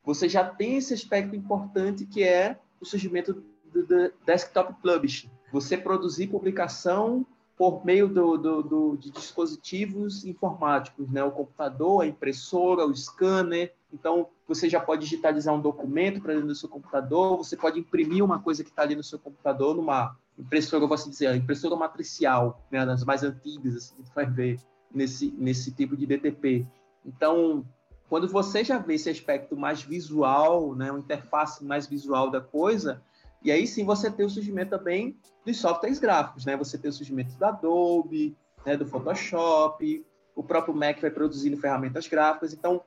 você já tem esse aspecto importante que é o surgimento do, do desktop publishing. Você produzir publicação por meio do, do, do, de dispositivos informáticos, né? o computador, a impressora, o scanner. Então, você já pode digitalizar um documento para dentro do seu computador, você pode imprimir uma coisa que está ali no seu computador numa impressora, eu vou assim dizer, impressora matricial, né? das mais antigas, assim, que vai ver nesse, nesse tipo de DTP. Então, quando você já vê esse aspecto mais visual, né? uma interface mais visual da coisa, e aí sim você tem o surgimento também dos softwares gráficos, né? Você tem o surgimento da Adobe, né, do Photoshop, o próprio Mac vai produzindo ferramentas gráficas. Então,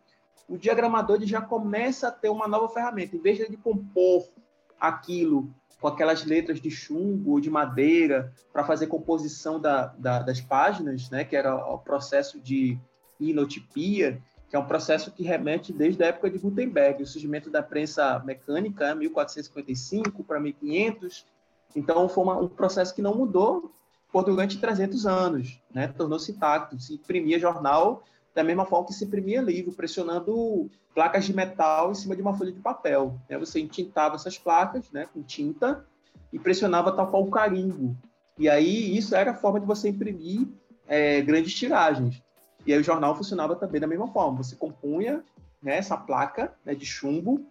o diagramador já começa a ter uma nova ferramenta. Em vez de compor aquilo com aquelas letras de chumbo ou de madeira para fazer composição da, da, das páginas, né, que era o processo de inotipia, que é um processo que remete desde a época de Gutenberg, o surgimento da prensa mecânica, 1455 para 1500. Então, foi uma, um processo que não mudou por durante 300 anos, né? tornou-se intacto. Se imprimia jornal da mesma forma que se imprimia livro, pressionando placas de metal em cima de uma folha de papel. Né? Você entintava essas placas né, com tinta e pressionava tal qual o carimbo. E aí, isso era a forma de você imprimir é, grandes tiragens. E aí o jornal funcionava também da mesma forma. Você compunha né, essa placa né, de chumbo,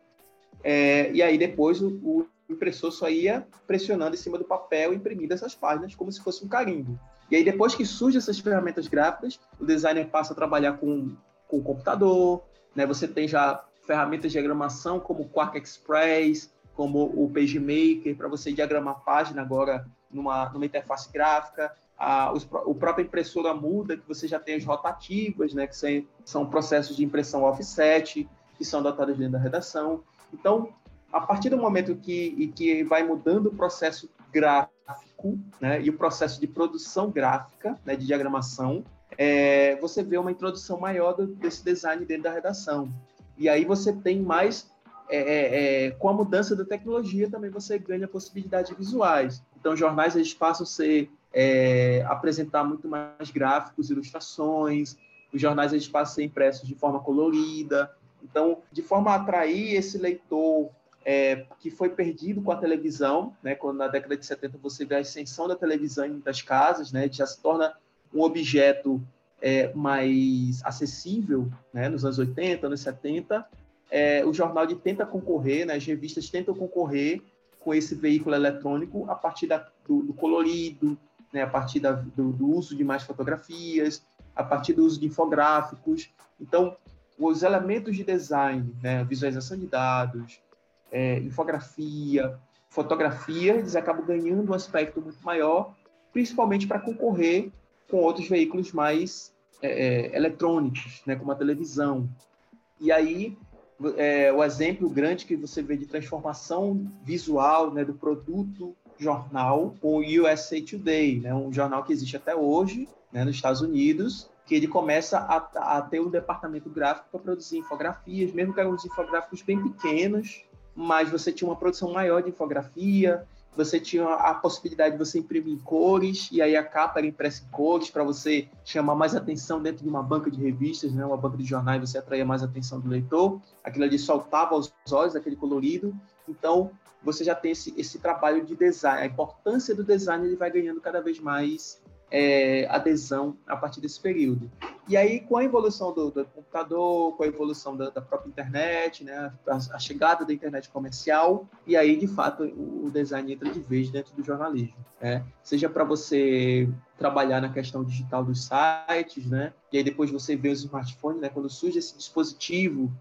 é, e aí depois o, o, impressor só ia pressionando em cima do papel e imprimindo essas páginas como se fosse um carimbo. E aí depois que surgem essas ferramentas gráficas, o designer passa a trabalhar com, com o computador, né, você tem já ferramentas de diagramação como o Quark Express, como o PageMaker, para você diagramar a página agora numa, numa interface gráfica. A, os, o próprio impressora muda, que você já tem as rotativas, né, que são, são processos de impressão offset, que são adotados dentro da redação. Então, a partir do momento que, que vai mudando o processo gráfico né, e o processo de produção gráfica, né, de diagramação, é, você vê uma introdução maior do, desse design dentro da redação. E aí você tem mais, é, é, é, com a mudança da tecnologia, também você ganha possibilidades visuais. Então, jornais eles passam a ser, é, apresentar muito mais gráficos, ilustrações, os jornais eles passam a ser impressos de forma colorida. Então, de forma a atrair esse leitor é, que foi perdido com a televisão, né? Quando na década de 70 você vê a ascensão da televisão em muitas casas, né? Já se torna um objeto é, mais acessível, né? Nos anos 80, anos 70, é, o jornal tenta concorrer, né? As revistas tentam concorrer com esse veículo eletrônico a partir da, do, do, colorido, né? A partir da, do, do uso de mais fotografias, a partir do uso de infográficos. Então, os elementos de design, né? Visualização de dados, é, infografia, fotografia, eles acabam ganhando um aspecto muito maior, principalmente para concorrer com outros veículos mais é, é, eletrônicos, né, como a televisão. E aí, é, o exemplo grande que você vê de transformação visual né, do produto jornal com o USA Today, né, um jornal que existe até hoje né, nos Estados Unidos, que ele começa a, a ter um departamento gráfico para produzir infografias, mesmo que eram uns infográficos bem pequenos, mas você tinha uma produção maior de infografia, você tinha a possibilidade de você imprimir cores, e aí a capa era impressa em cores para você chamar mais atenção dentro de uma banca de revistas, né? uma banca de jornais, você atraía mais atenção do leitor, aquilo ali soltava os olhos, aquele colorido, então você já tem esse, esse trabalho de design, a importância do design ele vai ganhando cada vez mais é, adesão a partir desse período. E aí, com a evolução do, do computador, com a evolução da, da própria internet, né, a, a, chegada da internet comercial, e aí, de fato, o, o design entra de vez dentro do jornalismo. Né? Seja para você trabalhar na questão digital dos sites, né? e aí depois você vê os smartphones, né? quando surge esse dispositivo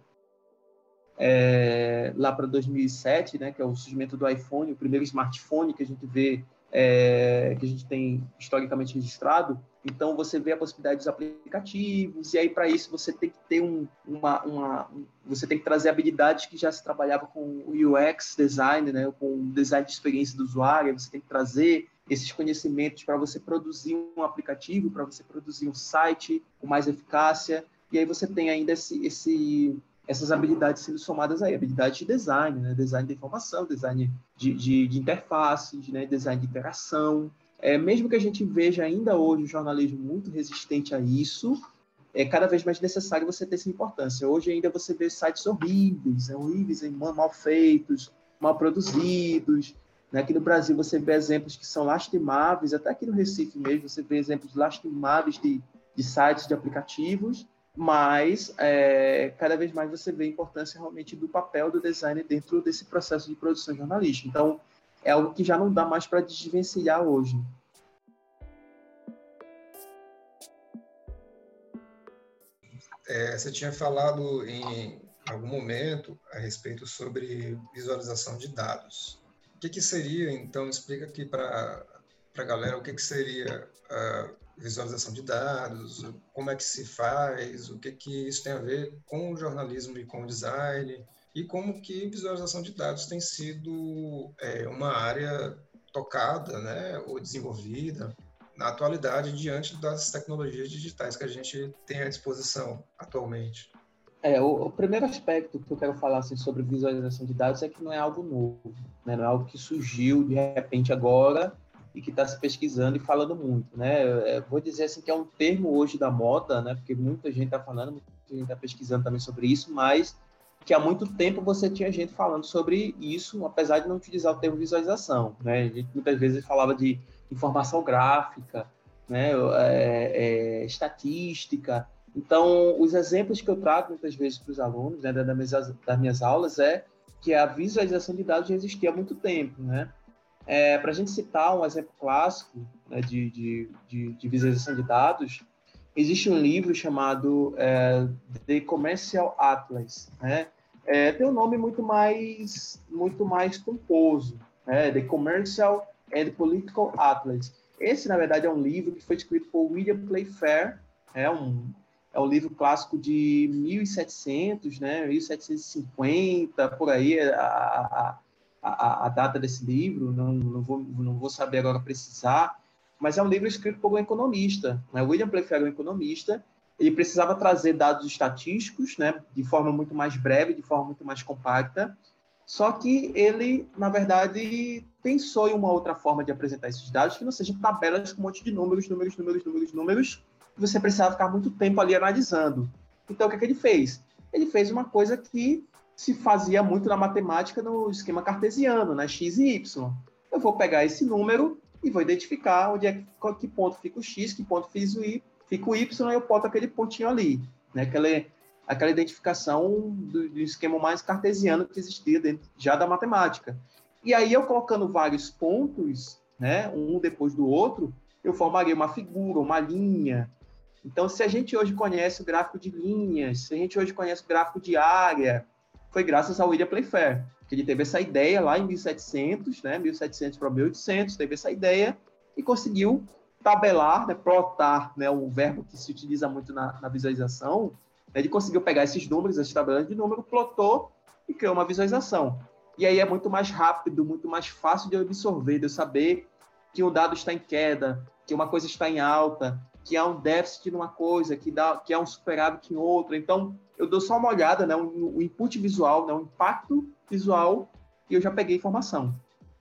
é, lá para 2007, né, que é o surgimento do iPhone, o primeiro smartphone que a gente vê é, que a gente tem historicamente registrado. Então, você vê a possibilidade dos aplicativos, e aí, para isso, você tem que ter um, uma, uma, Você tem que trazer habilidades que já se trabalhava com o UX design, né, com o design de experiência do usuário, você tem que trazer esses conhecimentos para você produzir um aplicativo, para você produzir um site com mais eficácia, e aí você tem ainda esse, esse essas habilidades sendo somadas aí, habilidades de design, né? design de informação, design de, de, de interfaces, né? design de interação. É, mesmo que a gente veja ainda hoje o jornalismo muito resistente a isso, é cada vez mais necessário você ter essa importância. Hoje ainda você vê sites horríveis, né? horríveis, mal feitos, mal produzidos. Né? Aqui no Brasil você vê exemplos que são lastimáveis, até aqui no Recife mesmo você vê exemplos lastimáveis de, de sites, de aplicativos, mas é, cada vez mais você vê a importância realmente do papel do design dentro desse processo de produção jornalística. Então, é algo que já não dá mais para desvencilhar hoje. É, você tinha falado em algum momento a respeito sobre visualização de dados. O que, que seria, então, explica aqui para a galera o que, que seria uh, visualização de dados, como é que se faz, o que que isso tem a ver com o jornalismo e com o design, e como que visualização de dados tem sido é, uma área tocada, né, ou desenvolvida na atualidade diante das tecnologias digitais que a gente tem à disposição atualmente. É, o, o, primeiro aspecto que eu quero falar assim, sobre visualização de dados é que não é algo novo, né? não é algo que surgiu de repente agora e que está se pesquisando e falando muito, né? É, vou dizer assim que é um termo hoje da moda, né? Porque muita gente está falando, muita gente está pesquisando também sobre isso, mas que há muito tempo você tinha gente falando sobre isso, apesar de não utilizar o termo visualização, né? A gente muitas vezes falava de informação gráfica, né? É, é, estatística. Então, os exemplos que eu trago muitas vezes para os alunos, né, das minhas, das minhas aulas, é que a visualização de dados já existia há muito tempo, né? É, Para a gente citar um exemplo clássico né, de, de, de, de, visualização de dados, existe um livro chamado é, The Commercial Atlas. Né? É, tem um nome muito mais, muito mais pomposo, né? The Commercial and Political Atlas. Esse, na verdade, é um livro que foi escrito por William Playfair, é um, é um livro clássico de 1700, né, 1750, por aí, a, a, a, a data desse livro, não, não, vou, não vou saber agora precisar, mas é um livro escrito por um economista. Né? William Playfair é um economista, ele precisava trazer dados estatísticos, né, de forma muito mais breve, de forma muito mais compacta, só que ele, na verdade, pensou em uma outra forma de apresentar esses dados que não sejam tabelas com um monte de números, números, números, números, números, que você precisava ficar muito tempo ali analisando. Então, o que, é que ele fez? Ele fez uma coisa que se fazia muito na matemática no esquema cartesiano, né? x e y. Eu vou pegar esse número e vou identificar onde é que ponto fica o x, que ponto fica o y, fica o y, e eu boto aquele pontinho ali, né? Aquela aquela identificação do, do esquema mais cartesiano que existia dentro já da matemática. E aí eu colocando vários pontos, né, um depois do outro, eu formaria uma figura, uma linha. Então, se a gente hoje conhece o gráfico de linhas, se a gente hoje conhece o gráfico de área, foi graças ao William Playfair, que ele teve essa ideia lá em 1700, né, 1700 para 1800, teve essa ideia e conseguiu tabelar, né, plotar, né, o verbo que se utiliza muito na, na visualização, ele conseguiu pegar esses números, essas tabelas de número, plotou e criou uma visualização. E aí é muito mais rápido, muito mais fácil de absorver, de eu saber que um dado está em queda, que uma coisa está em alta, que há um déficit numa coisa, que, dá, que há um superávit em outra. Então, eu dou só uma olhada, né, o input visual, né, o impacto visual, e eu já peguei informação.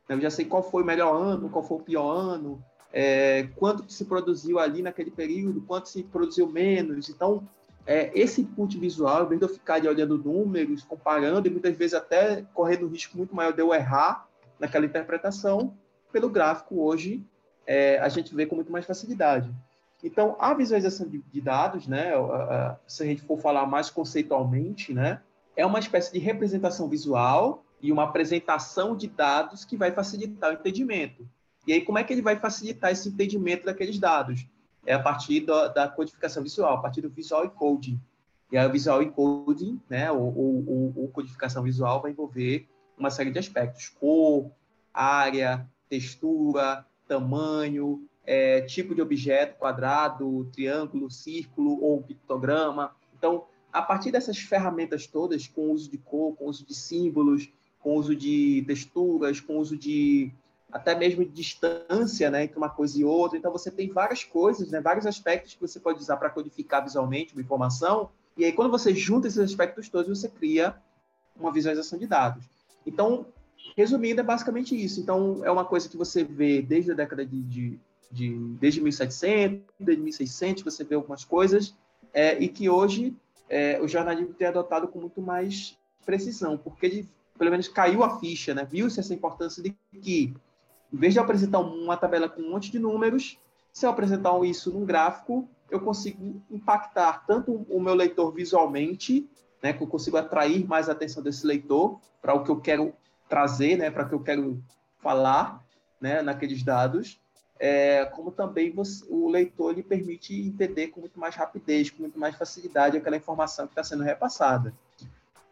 Eu já sei qual foi o melhor ano, qual foi o pior ano, é, quanto se produziu ali naquele período, quanto se produziu menos. Então, é, esse input visual, vez de eu ficar olhando números, comparando, e muitas vezes até correndo um risco muito maior de eu errar naquela interpretação, pelo gráfico hoje é, a gente vê com muito mais facilidade. Então, a visualização de, de dados, né, se a gente for falar mais conceitualmente, né, é uma espécie de representação visual e uma apresentação de dados que vai facilitar o entendimento. E aí, como é que ele vai facilitar esse entendimento daqueles dados? é a partir da, da codificação visual, a partir do visual encoding. E a visual encoding, né, ou, ou, ou, codificação visual, vai envolver uma série de aspectos: cor, área, textura, tamanho, é, tipo de objeto, quadrado, triângulo, círculo ou pictograma. Então, a partir dessas ferramentas todas, com uso de cor, com uso de símbolos, com uso de texturas, com uso de até mesmo de distância né, entre uma coisa e outra. Então, você tem várias coisas, né, vários aspectos que você pode usar para codificar visualmente uma informação. E aí, quando você junta esses aspectos todos, você cria uma visualização de dados. Então, resumindo, é basicamente isso. Então, é uma coisa que você vê desde a década de, de, de desde 1700, desde 1600, você vê algumas coisas, é, e que hoje é, o jornalismo tem adotado com muito mais precisão, porque ele, pelo menos caiu a ficha, né? viu-se essa importância de que em vez de apresentar uma tabela com um monte de números, se eu apresentar isso num gráfico, eu consigo impactar tanto o meu leitor visualmente, né, que eu consigo atrair mais a atenção desse leitor para o que eu quero trazer, né, para o que eu quero falar, né, naqueles dados, é, como também você, o leitor lhe permite entender com muito mais rapidez, com muito mais facilidade aquela informação que está sendo repassada.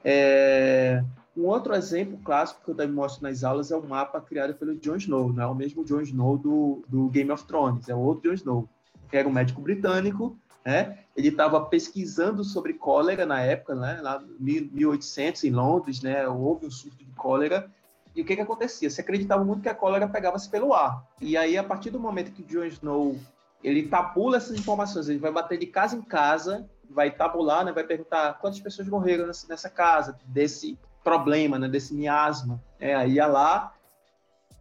É, um outro exemplo clássico que eu também mostro nas aulas é o mapa criado pelo Jon Snow, não é o mesmo Jon Snow do, do Game of Thrones, é outro Jon Snow, que era um médico britânico, né? Ele estava pesquisando sobre cólera na época, né? Lá em 1800 em Londres, né? Houve um surto de cólera e o que que acontecia? Se acreditava muito que a cólera pegava-se pelo ar. E aí, a partir do momento que Jon Snow ele tabula essas informações, ele vai bater de casa em casa, vai tabular, né? Vai perguntar quantas pessoas morreram nessa casa desse problema, né, desse miasma. É, aí ia lá,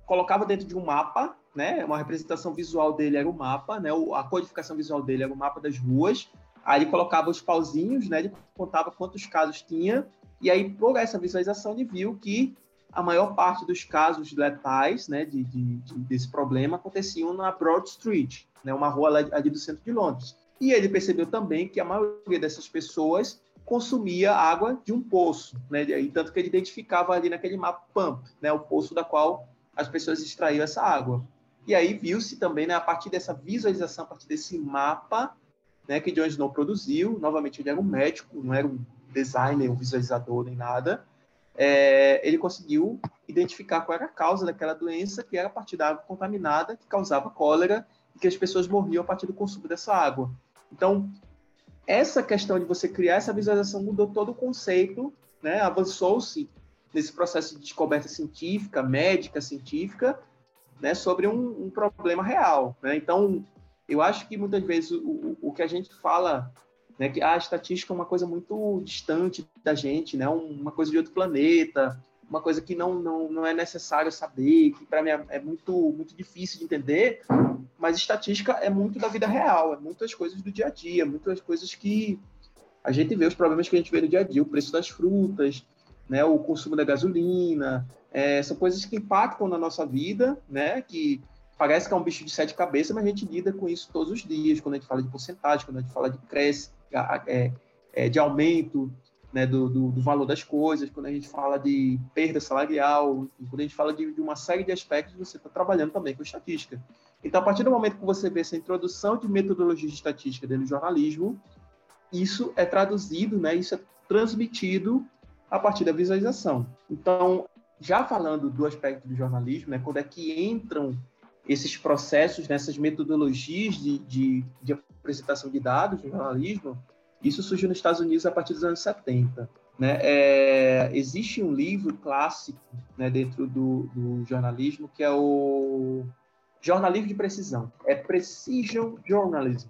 colocava dentro de um mapa, né, uma representação visual dele era o mapa, né, a codificação visual dele era o mapa das ruas. Aí ele colocava os pauzinhos, né, ele contava quantos casos tinha, e aí por essa visualização ele viu que a maior parte dos casos letais, né, de, de, de desse problema aconteciam na Broad Street, né, uma rua ali do centro de Londres. E ele percebeu também que a maioria dessas pessoas consumia água de um poço, né? E tanto que ele identificava ali naquele mapa pump, né? O poço da qual as pessoas extraíam essa água. E aí viu-se também, né, a partir dessa visualização, a partir desse mapa, né, que John Snow produziu, novamente ele era um médico, não era um designer, um visualizador nem nada, é, ele conseguiu identificar qual era a causa daquela doença, que era a partir da água contaminada, que causava cólera, e que as pessoas morriam a partir do consumo dessa água. Então, essa questão de você criar essa visualização mudou todo o conceito, né? avançou-se nesse processo de descoberta científica, médica, científica, né, sobre um, um problema real. Né? Então, eu acho que muitas vezes o, o que a gente fala, né, que a estatística é uma coisa muito distante da gente, né, uma coisa de outro planeta, uma coisa que não, não, não é necessário saber, que para mim é, é, muito, muito difícil de entender, mas estatística é muito da vida real, é muitas coisas do dia a dia, muitas coisas que a gente vê, os problemas que a gente vê no dia a dia, o preço das frutas, né, o consumo da gasolina, é, são coisas que impactam na nossa vida, né, que parece que é um bicho de sete cabeças, mas a gente lida com isso todos os dias, quando a gente fala de porcentagem, quando a gente fala de cresce, é, é, de aumento né, do, do, do, valor das coisas, quando a gente fala de perda salarial, quando a gente fala de, de uma série de aspectos, você está trabalhando também com estatística. Então, a partir do momento que você vê essa introdução de metodologia de estatística dentro do jornalismo, isso é traduzido, né, isso é transmitido a partir da visualização. Então, já falando do aspecto do jornalismo, né, quando é que entram esses processos, nessas metodologias de, de, de apresentação de dados no jornalismo, isso surgiu nos Estados Unidos a partir dos anos 70. Né? É, existe um livro clássico né, dentro do, do, jornalismo que é o Jornalismo de Precisão. É Precision Journalism.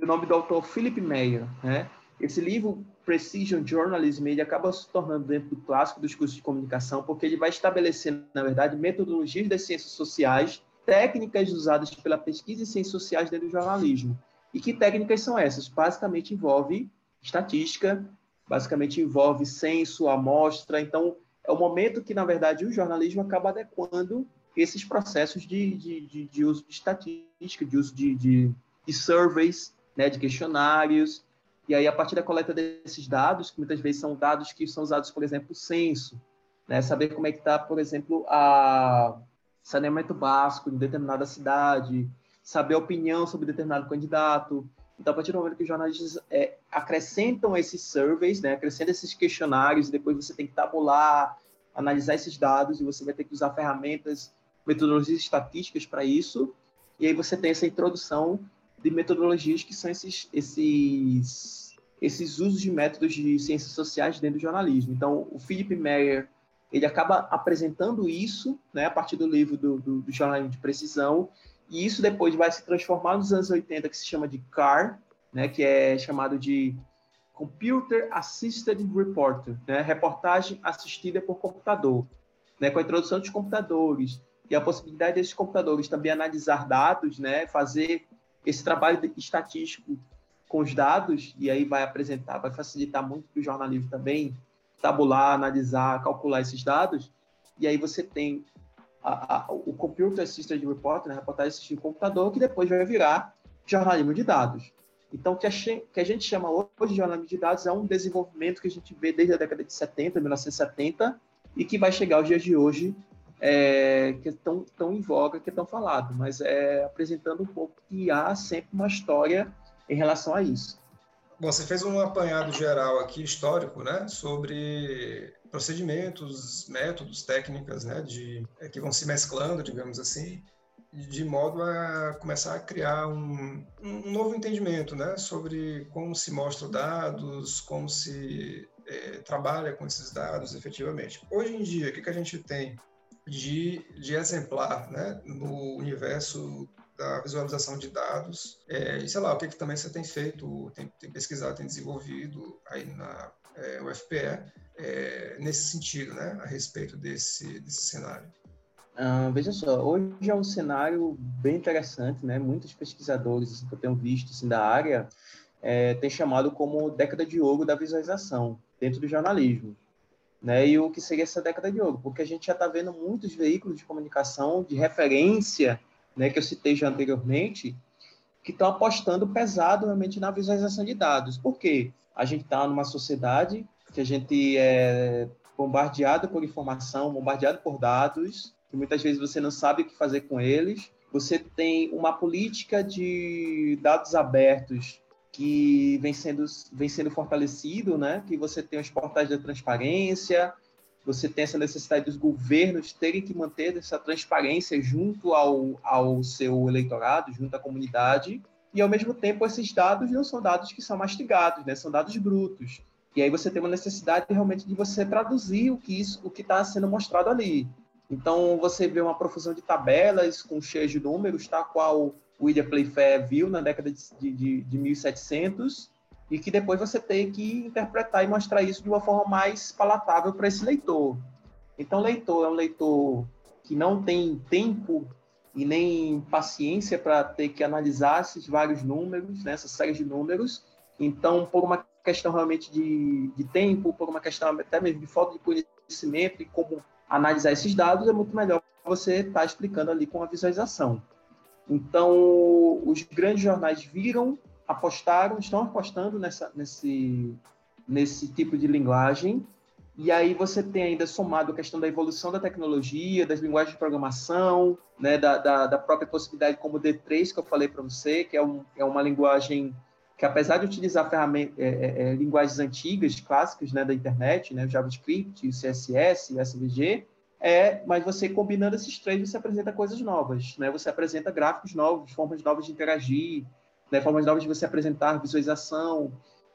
O nome do autor Philip Meyer. Né? Esse livro, Precision Journalism, ele acaba se tornando dentro do clássico dos cursos de comunicação porque ele vai estabelecer, na verdade, metodologias das ciências sociais técnicas usadas pela pesquisa em ciências sociais dentro do jornalismo. E que técnicas são essas? Basicamente envolve estatística, basicamente envolve censo, amostra. Então, é o momento que, na verdade, o jornalismo acaba adequando esses processos de, de, de, de uso de estatística, de uso de, de, de surveys, né, de questionários. E aí, a partir da coleta desses dados, que muitas vezes são dados que são usados, por exemplo, o censo, né, saber como é que está, por exemplo, a saneamento básico em determinada cidade, saber a opinião sobre determinado candidato. Então, a partir do momento que os jornalistas é, acrescentam esses surveys, né, acrescentam esses questionários, e depois você tem que tabular, analisar esses dados, e você vai ter que usar ferramentas, metodologias estatísticas para isso, e aí você tem essa introdução de metodologias que são esses, esses, esses usos de métodos de ciências sociais dentro do jornalismo. Então, o Philip Meyer, ele acaba apresentando isso, né, a partir do livro do, do, do jornalismo de precisão, e isso depois vai se transformar nos anos 80, que se chama de CAR, né, que é chamado de Computer Assisted Reporter, né, reportagem assistida por computador, né, com a introdução dos computadores e a possibilidade desses computadores também analisar dados, né, fazer esse trabalho estatístico com os dados, e aí vai apresentar, vai facilitar muito para o jornalismo também, tabular, analisar, calcular esses dados, e aí você tem a, a, o Computer Assisted Report, né, reportagem assistida em computador, que depois vai virar jornalismo de dados. Então, o que a, que a gente chama hoje de jornalismo de dados é um desenvolvimento que a gente vê desde a década de 70, 1970, e que vai chegar aos dias de hoje, é, que é tão em voga, que é tão falado, mas é apresentando um pouco que há sempre uma história em relação a isso. Bom, você fez um apanhado geral aqui, histórico, né, sobre procedimentos, métodos, técnicas, né, de, é, que vão se mesclando, digamos assim, de modo a começar a criar um, um novo entendimento, né, sobre como se mostram dados, como se é, trabalha com esses dados efetivamente. Hoje em dia, o que, que a gente tem de, de exemplar, né, no universo da visualização de dados. É, e sei lá, o que, que também você tem feito, tem, tem pesquisado, tem desenvolvido aí na é, UFPE é, nesse sentido, né, a respeito desse, desse cenário? Ah, veja só, hoje é um cenário bem interessante, né? Muitos pesquisadores assim, que eu tenho visto assim, da área é, têm chamado como década de ouro da visualização dentro do jornalismo. Né? E o que seria essa década de ouro? Porque a gente já está vendo muitos veículos de comunicação de referência né, que eu citei já anteriormente, que estão apostando pesado realmente na visualização de dados. Por quê? A gente está numa sociedade que a gente é bombardeado por informação, bombardeado por dados, que muitas vezes você não sabe o que fazer com eles. Você tem uma política de dados abertos que vem sendo, vem sendo fortalecido, né? que você tem os portais da transparência, você tem essa necessidade dos governos terem que manter essa transparência junto ao, ao seu eleitorado, junto à comunidade, e ao mesmo tempo esses dados não são dados que são mastigados, né? são dados brutos. E aí você tem uma necessidade realmente de você traduzir o que isso, o que está sendo mostrado ali. Então, você vê uma profusão de tabelas com cheias de números, tá? qual William Playfair viu na década de, de, de 1700, e que depois você tem que interpretar e mostrar isso de uma forma mais palatável para esse leitor. Então, leitor é um leitor que não tem tempo e nem paciência para ter que analisar esses vários números, né, essas séries de números. Então, por uma questão realmente de, de tempo, por uma questão até mesmo de falta de conhecimento e como analisar esses dados, é muito melhor você estar tá explicando ali com a visualização. Então, os grandes jornais viram, apostaram, estão apostando nessa, nesse, nesse tipo de linguagem. E aí você tem ainda somado a questão da evolução da tecnologia, das linguagens de programação, né, da, da, da própria possibilidade como o D3 que eu falei para você, que é, um, é uma linguagem que apesar de utilizar ferramentas, é, é, é, linguagens antigas, clássicas, né, da internet, né, o JavaScript, o CSS, o SVG, é, mas você combinando esses três, você apresenta coisas novas, né? Você apresenta gráficos novos, formas novas de interagir, né, formas novas de você apresentar visualização.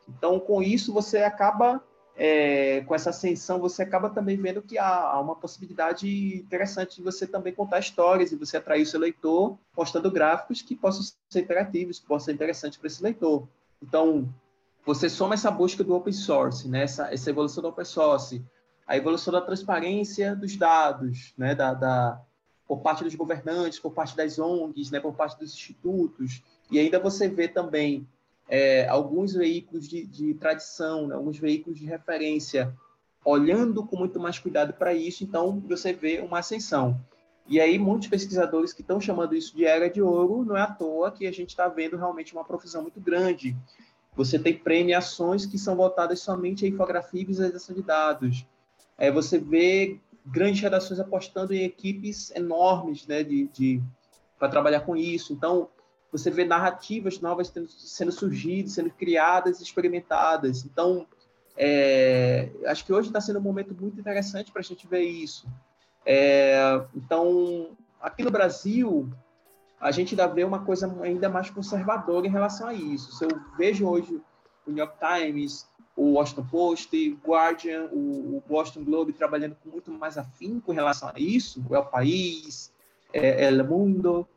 Então, com isso, você acaba é, com essa ascensão, você acaba também vendo que há, há, uma possibilidade interessante de você também contar histórias e você atrair o seu leitor postando gráficos que possam ser interativos, que possam ser interessantes para esse leitor. Então, você soma essa busca do open source, né? essa, essa evolução do open source, a evolução da transparência dos dados, né? da, da, por parte dos governantes, por parte das ONGs, né? por parte dos institutos, e ainda você vê também é, alguns veículos de, de tradição, né? alguns veículos de referência, olhando com muito mais cuidado para isso, então você vê uma ascensão. E aí, muitos pesquisadores que estão chamando isso de era de ouro, não é à toa que a gente está vendo realmente uma profusão muito grande. Você tem premiações que são voltadas somente a infografia e visualização de dados. É, você vê grandes redações apostando em equipes enormes né, de, de para trabalhar com isso. Então, você vê narrativas novas sendo surgidas, sendo criadas, experimentadas. Então, é, acho que hoje está sendo um momento muito interessante para a gente ver isso. É, então, aqui no Brasil, a gente ainda vê uma coisa ainda mais conservadora em relação a isso. Se eu vejo hoje o New York Times, o Washington Post, o Guardian, o Boston Globe trabalhando com muito mais afinco em relação a isso, o El País, é, El Mundo,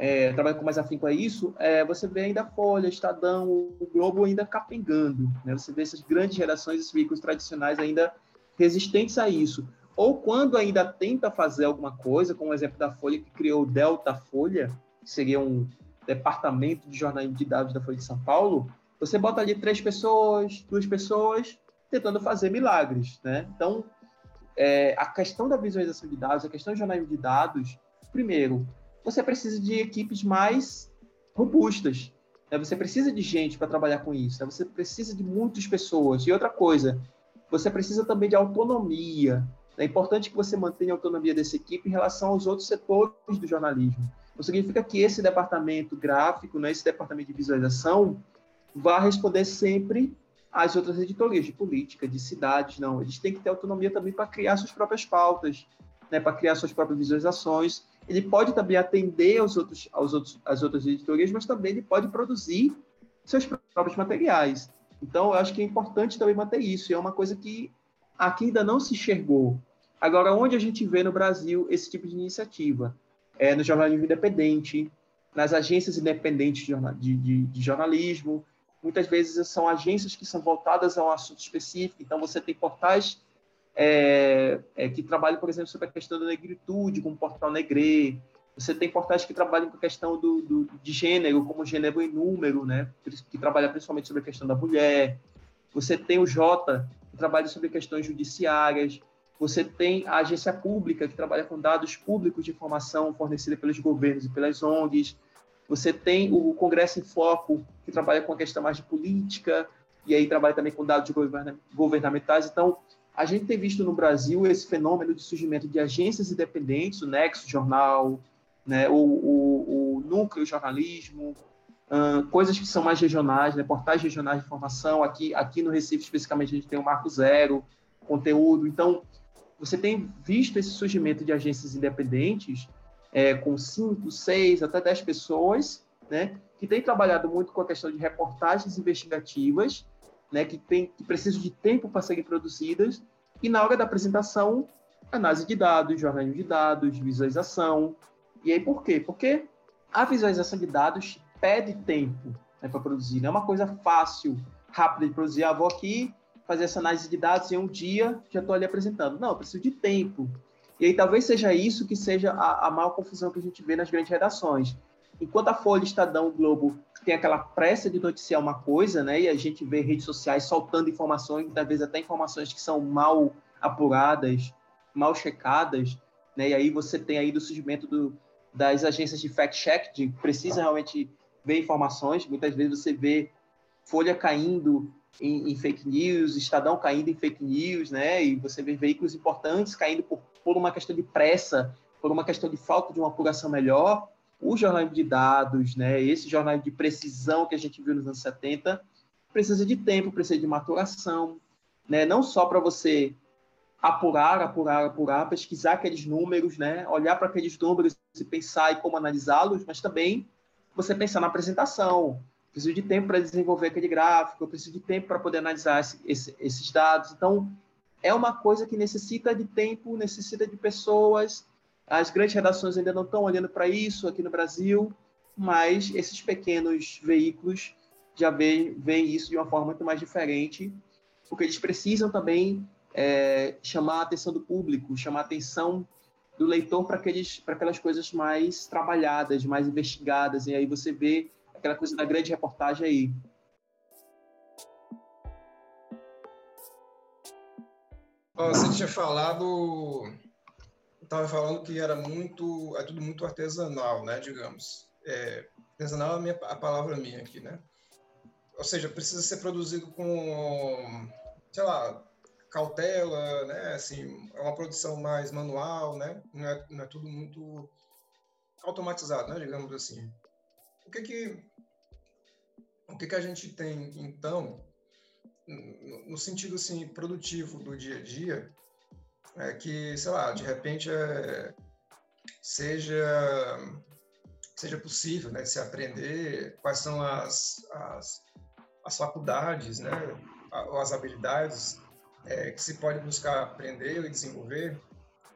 é, trabalha com mais afinco a isso, é, você vê ainda a Folha, Estadão, o Globo ainda capengando. Né? Você vê essas grandes gerações, esses veículos tradicionais ainda resistentes a isso ou quando ainda tenta fazer alguma coisa, como o exemplo da Folha, que criou o Delta Folha, que seria um departamento de jornalismo de dados da Folha de São Paulo, você bota ali três pessoas, duas pessoas, tentando fazer milagres, né? Então, é, a questão da visualização de dados, a questão do jornalismo de dados, primeiro, você precisa de equipes mais robustas, né? você precisa de gente para trabalhar com isso, né? você precisa de muitas pessoas. E outra coisa, você precisa também de autonomia, é importante que você mantenha a autonomia dessa equipe em relação aos outros setores do jornalismo. Não significa que esse departamento gráfico, né, esse departamento de visualização, vá responder sempre às outras editorias de política, de cidades, não. Eles têm que ter autonomia também para criar suas próprias pautas, né, para criar suas próprias visualizações. Ele pode também atender aos outros, aos outros, às outras editorias, mas também ele pode produzir seus próprios materiais. Então, eu acho que é importante também manter isso. E é uma coisa que aqui ainda não se enxergou. Agora, onde a gente vê no Brasil esse tipo de iniciativa? É no jornalismo independente, nas agências independentes de, de, de jornalismo. Muitas vezes são agências que são voltadas a um assunto específico. Então, você tem portais é, é, que trabalham, por exemplo, sobre a questão da negritude, como o Portal Negre. Você tem portais que trabalham com a questão do, do, de gênero, como Gênero em Número, né? que trabalha principalmente sobre a questão da mulher. Você tem o Jota, que trabalha sobre questões judiciárias. Você tem a agência pública, que trabalha com dados públicos de informação fornecida pelos governos e pelas ONGs. Você tem o Congresso em Foco, que trabalha com a questão mais de política, e aí trabalha também com dados governamentais. Então, a gente tem visto no Brasil esse fenômeno de surgimento de agências independentes, o Nexo Jornal, né, o, o, o Núcleo Jornalismo, coisas que são mais regionais, né, portais regionais de informação. Aqui, aqui no Recife, especificamente, a gente tem o Marco Zero, conteúdo. Então, você tem visto esse surgimento de agências independentes é, com cinco, seis, até dez pessoas, né, que têm trabalhado muito com a questão de reportagens investigativas, né, que, tem, que precisam de tempo para serem produzidas, e na hora da apresentação análise de dados, jornalismo de dados, visualização. E aí por quê? Porque a visualização de dados pede tempo né, para produzir. Não é uma coisa fácil, rápida de produzir. Ah, vou aqui fazer essa análise de dados em um dia, já estou ali apresentando. Não, eu preciso de tempo. E aí talvez seja isso que seja a, a maior confusão que a gente vê nas grandes redações. Enquanto a Folha, Estadão, o Globo tem aquela pressa de noticiar uma coisa, né? E a gente vê redes sociais soltando informações, muitas vezes até informações que são mal apuradas, mal checadas, né? E aí você tem aí do surgimento do, das agências de fact-check, de precisa realmente ver informações. Muitas vezes você vê Folha caindo em, em, fake news, Estadão caindo em fake news, né? E você vê veículos importantes caindo por, por uma questão de pressa, por uma questão de falta de uma apuração melhor. O jornalismo de dados, né? Esse jornalismo de precisão que a gente viu nos anos 70, precisa de tempo, precisa de maturação, né? Não só para você apurar, apurar, apurar, pesquisar aqueles números, né? Olhar para aqueles números e pensar e como analisá-los, mas também você pensar na apresentação. Preciso de tempo para desenvolver aquele gráfico, preciso de tempo para poder analisar esse, esse, esses dados. Então, é uma coisa que necessita de tempo, necessita de pessoas. As grandes redações ainda não estão olhando para isso aqui no Brasil, mas esses pequenos veículos já veem, veem isso de uma forma muito mais diferente, porque eles precisam também é, chamar a atenção do público, chamar a atenção do leitor para aquelas coisas mais trabalhadas, mais investigadas, e aí você vê aquela coisa da grande reportagem aí. você tinha falado, estava falando que era muito, é tudo muito artesanal, né, digamos. É, artesanal é a, minha, a palavra minha aqui, né? Ou seja, precisa ser produzido com, sei lá, cautela, né? Assim, é uma produção mais manual, né? Não é, não é tudo muito automatizado, né? Digamos assim. O que que o que que a gente tem então no sentido assim produtivo do dia a dia é que sei lá de repente é, seja seja possível né se aprender quais são as, as, as faculdades né as habilidades é, que se pode buscar aprender e desenvolver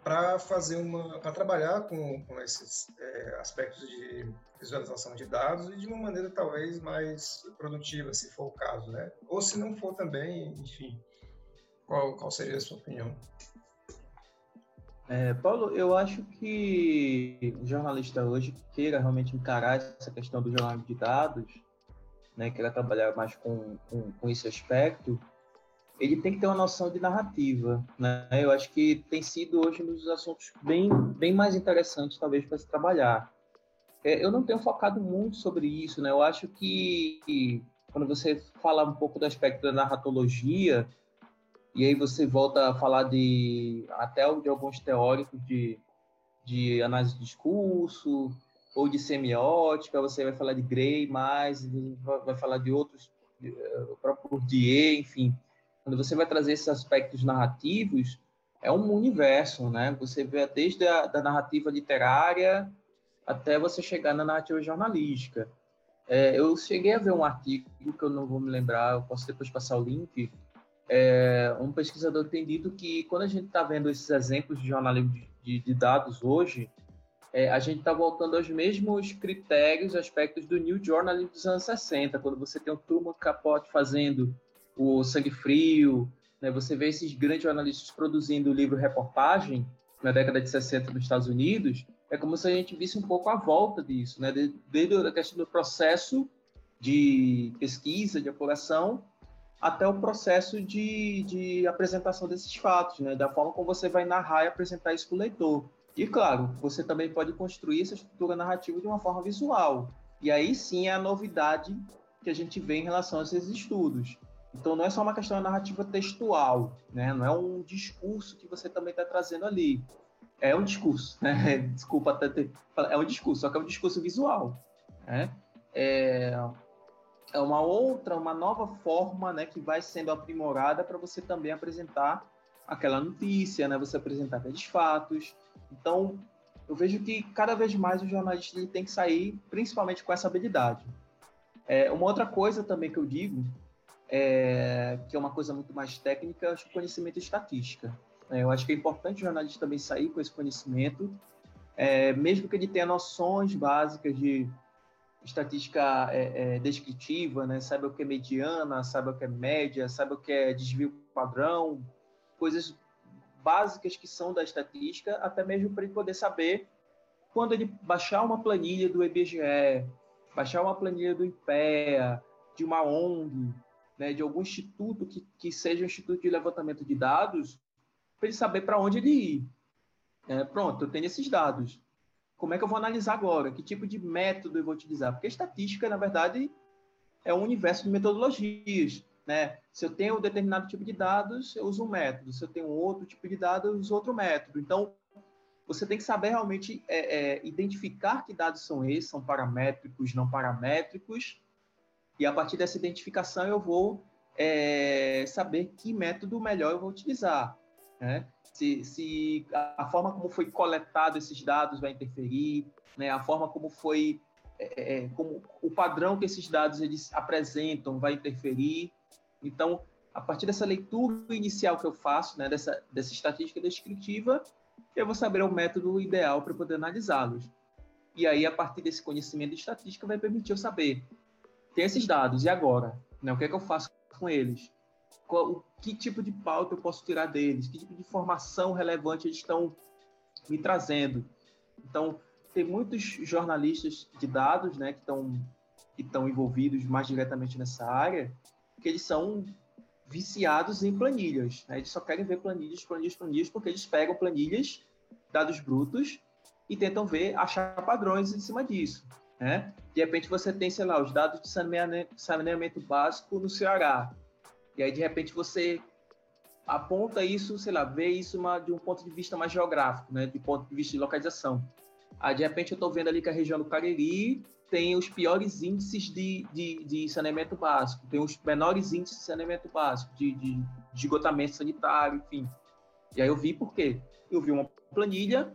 para fazer uma para trabalhar com, com esses é, aspectos de visualização de dados e de uma maneira talvez mais produtiva se for o caso né? Ou se não for também enfim. Qual qual seria a sua opinião é, Paulo, eu acho que o jornalista hoje queira realmente encarar essa questão do jornalismo de dados, né, queira trabalhar mais com, com, com esse aspecto, ele tem que ter uma noção de narrativa, né? Eu acho que tem sido hoje um dos assuntos bem, bem mais interessantes, talvez, para se trabalhar. É, eu não tenho focado muito sobre isso, né? Eu acho que quando você fala um pouco do aspecto da narratologia, e aí você volta a falar de até de alguns teóricos de, de análise de discurso ou de semiótica, você vai falar de Gray mais, vai falar de outros, eh, o próprio Bourdieu, enfim quando você vai trazer esses aspectos narrativos, é um universo, né? Você vê desde a da narrativa literária até você chegar na narrativa jornalística. É, eu cheguei a ver um artigo que eu não vou me lembrar, eu posso depois passar o link. É, um pesquisador tem dito que quando a gente está vendo esses exemplos de jornalismo de, de dados hoje, é, a gente está voltando aos mesmos critérios, aspectos do New Journalism dos anos 60, quando você tem o Truman Capote fazendo o Sangue Frio, né? você vê esses grandes jornalistas produzindo livro-reportagem na década de 60 nos Estados Unidos, é como se a gente visse um pouco a volta disso, né? desde a questão do processo de pesquisa, de apuração, até o processo de, de apresentação desses fatos, né? da forma como você vai narrar e apresentar isso para o leitor. E, claro, você também pode construir essa estrutura narrativa de uma forma visual. E aí sim é a novidade que a gente vê em relação a esses estudos. Então não é só uma questão narrativa textual, né? Não é um discurso que você também está trazendo ali. É um discurso, né? <laughs> Desculpa até ter... é um discurso, só que é um discurso visual, né? É, é uma outra, uma nova forma, né, que vai sendo aprimorada para você também apresentar aquela notícia, né? Você apresentar aqueles fatos. Então eu vejo que cada vez mais o jornalista ele tem que sair, principalmente com essa habilidade. É, uma outra coisa também que eu digo é, que é uma coisa muito mais técnica, acho que conhecimento e estatística. É, eu acho que é importante o jornalista também sair com esse conhecimento, é, mesmo que ele tenha noções básicas de estatística é, é, descritiva, né? Saiba o que é mediana, saiba o que é média, saiba o que é desvio padrão, coisas básicas que são da estatística, até mesmo para ele poder saber quando ele baixar uma planilha do IBGE, baixar uma planilha do IPEA, de uma ONG, né, de algum instituto que, que seja um instituto de levantamento de dados, para ele saber para onde ele ir. É, pronto, eu tenho esses dados. Como é que eu vou analisar agora? Que tipo de método eu vou utilizar? Porque estatística, na verdade, é um universo de metodologias. Né? Se eu tenho um determinado tipo de dados, eu uso um método. Se eu tenho outro tipo de dados, eu uso outro método. Então, você tem que saber realmente é, é, identificar que dados são esses, são paramétricos, não paramétricos, e a partir dessa identificação eu vou é, saber que método melhor eu vou utilizar. Né? Se, se, a forma como foi coletado esses dados vai interferir, né? a forma como foi, é, é, como o padrão que esses dados eles apresentam vai interferir. Então, a partir dessa leitura inicial que eu faço, né, dessa, dessa estatística descritiva, eu vou saber o método ideal para poder analisá-los. E aí, a partir desse conhecimento de estatística, vai permitir eu saber tem esses dados, e agora? Né? O que é que eu faço com eles? Qual, que tipo de pauta eu posso tirar deles? Que tipo de informação relevante eles estão me trazendo? Então, tem muitos jornalistas de dados né, que estão que estão envolvidos mais diretamente nessa área, que eles são viciados em planilhas. Né? Eles só querem ver planilhas, planilhas, planilhas, porque eles pegam planilhas, dados brutos, e tentam ver, achar padrões em cima disso. Né? De repente você tem, sei lá, os dados de saneamento básico no Ceará. E aí, de repente, você aponta isso, sei lá, vê isso uma, de um ponto de vista mais geográfico, né? De ponto de vista de localização. Aí, de repente, eu estou vendo ali que a região do Cariri tem os piores índices de, de, de saneamento básico, tem os menores índices de saneamento básico, de, de, de esgotamento sanitário, enfim. E aí eu vi por quê? Eu vi uma planilha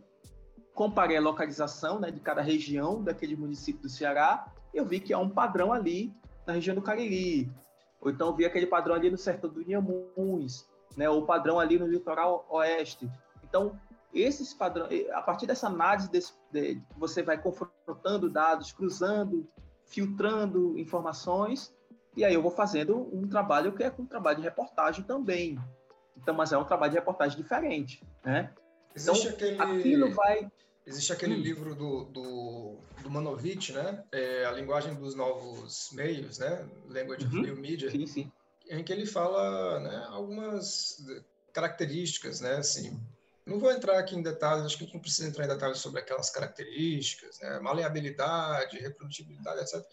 comparei a localização né, de cada região daquele município do Ceará, eu vi que há um padrão ali na região do Cariri, ou então vi aquele padrão ali no sertão do Inhamuns, né, ou padrão ali no litoral oeste. Então, esses padrões, a partir dessa análise, desse, de, você vai confrontando dados, cruzando, filtrando informações, e aí eu vou fazendo um trabalho que é um trabalho de reportagem também. Então, mas é um trabalho de reportagem diferente, né? Existe então, aquele... aquilo vai Existe aquele hum. livro do, do, do Manovich, né? É, a linguagem dos novos meios, né? Language uhum. of New Media. Sim, sim. Em que ele fala né, algumas características, né? Assim, não vou entrar aqui em detalhes, acho que a gente não precisa entrar em detalhes sobre aquelas características, né? Maleabilidade, reprodutibilidade, etc.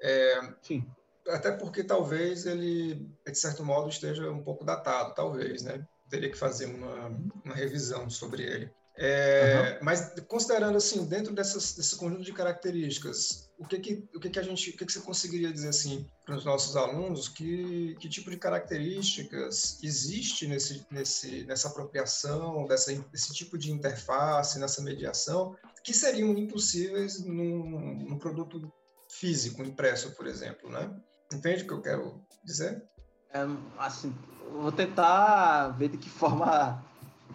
É, sim. Até porque talvez ele, de certo modo, esteja um pouco datado, talvez, né? Teria que fazer uma, uma revisão sobre ele. É, uhum. Mas considerando assim, dentro dessas, desse conjunto de características, o que que, o que, que a gente, o que, que você conseguiria dizer assim para os nossos alunos que, que tipo de características existe nesse, nesse, nessa apropriação, dessa, desse tipo de interface, nessa mediação, que seriam impossíveis num, num produto físico, impresso, por exemplo, né? Entende o que eu quero dizer? É, assim, vou tentar ver de que forma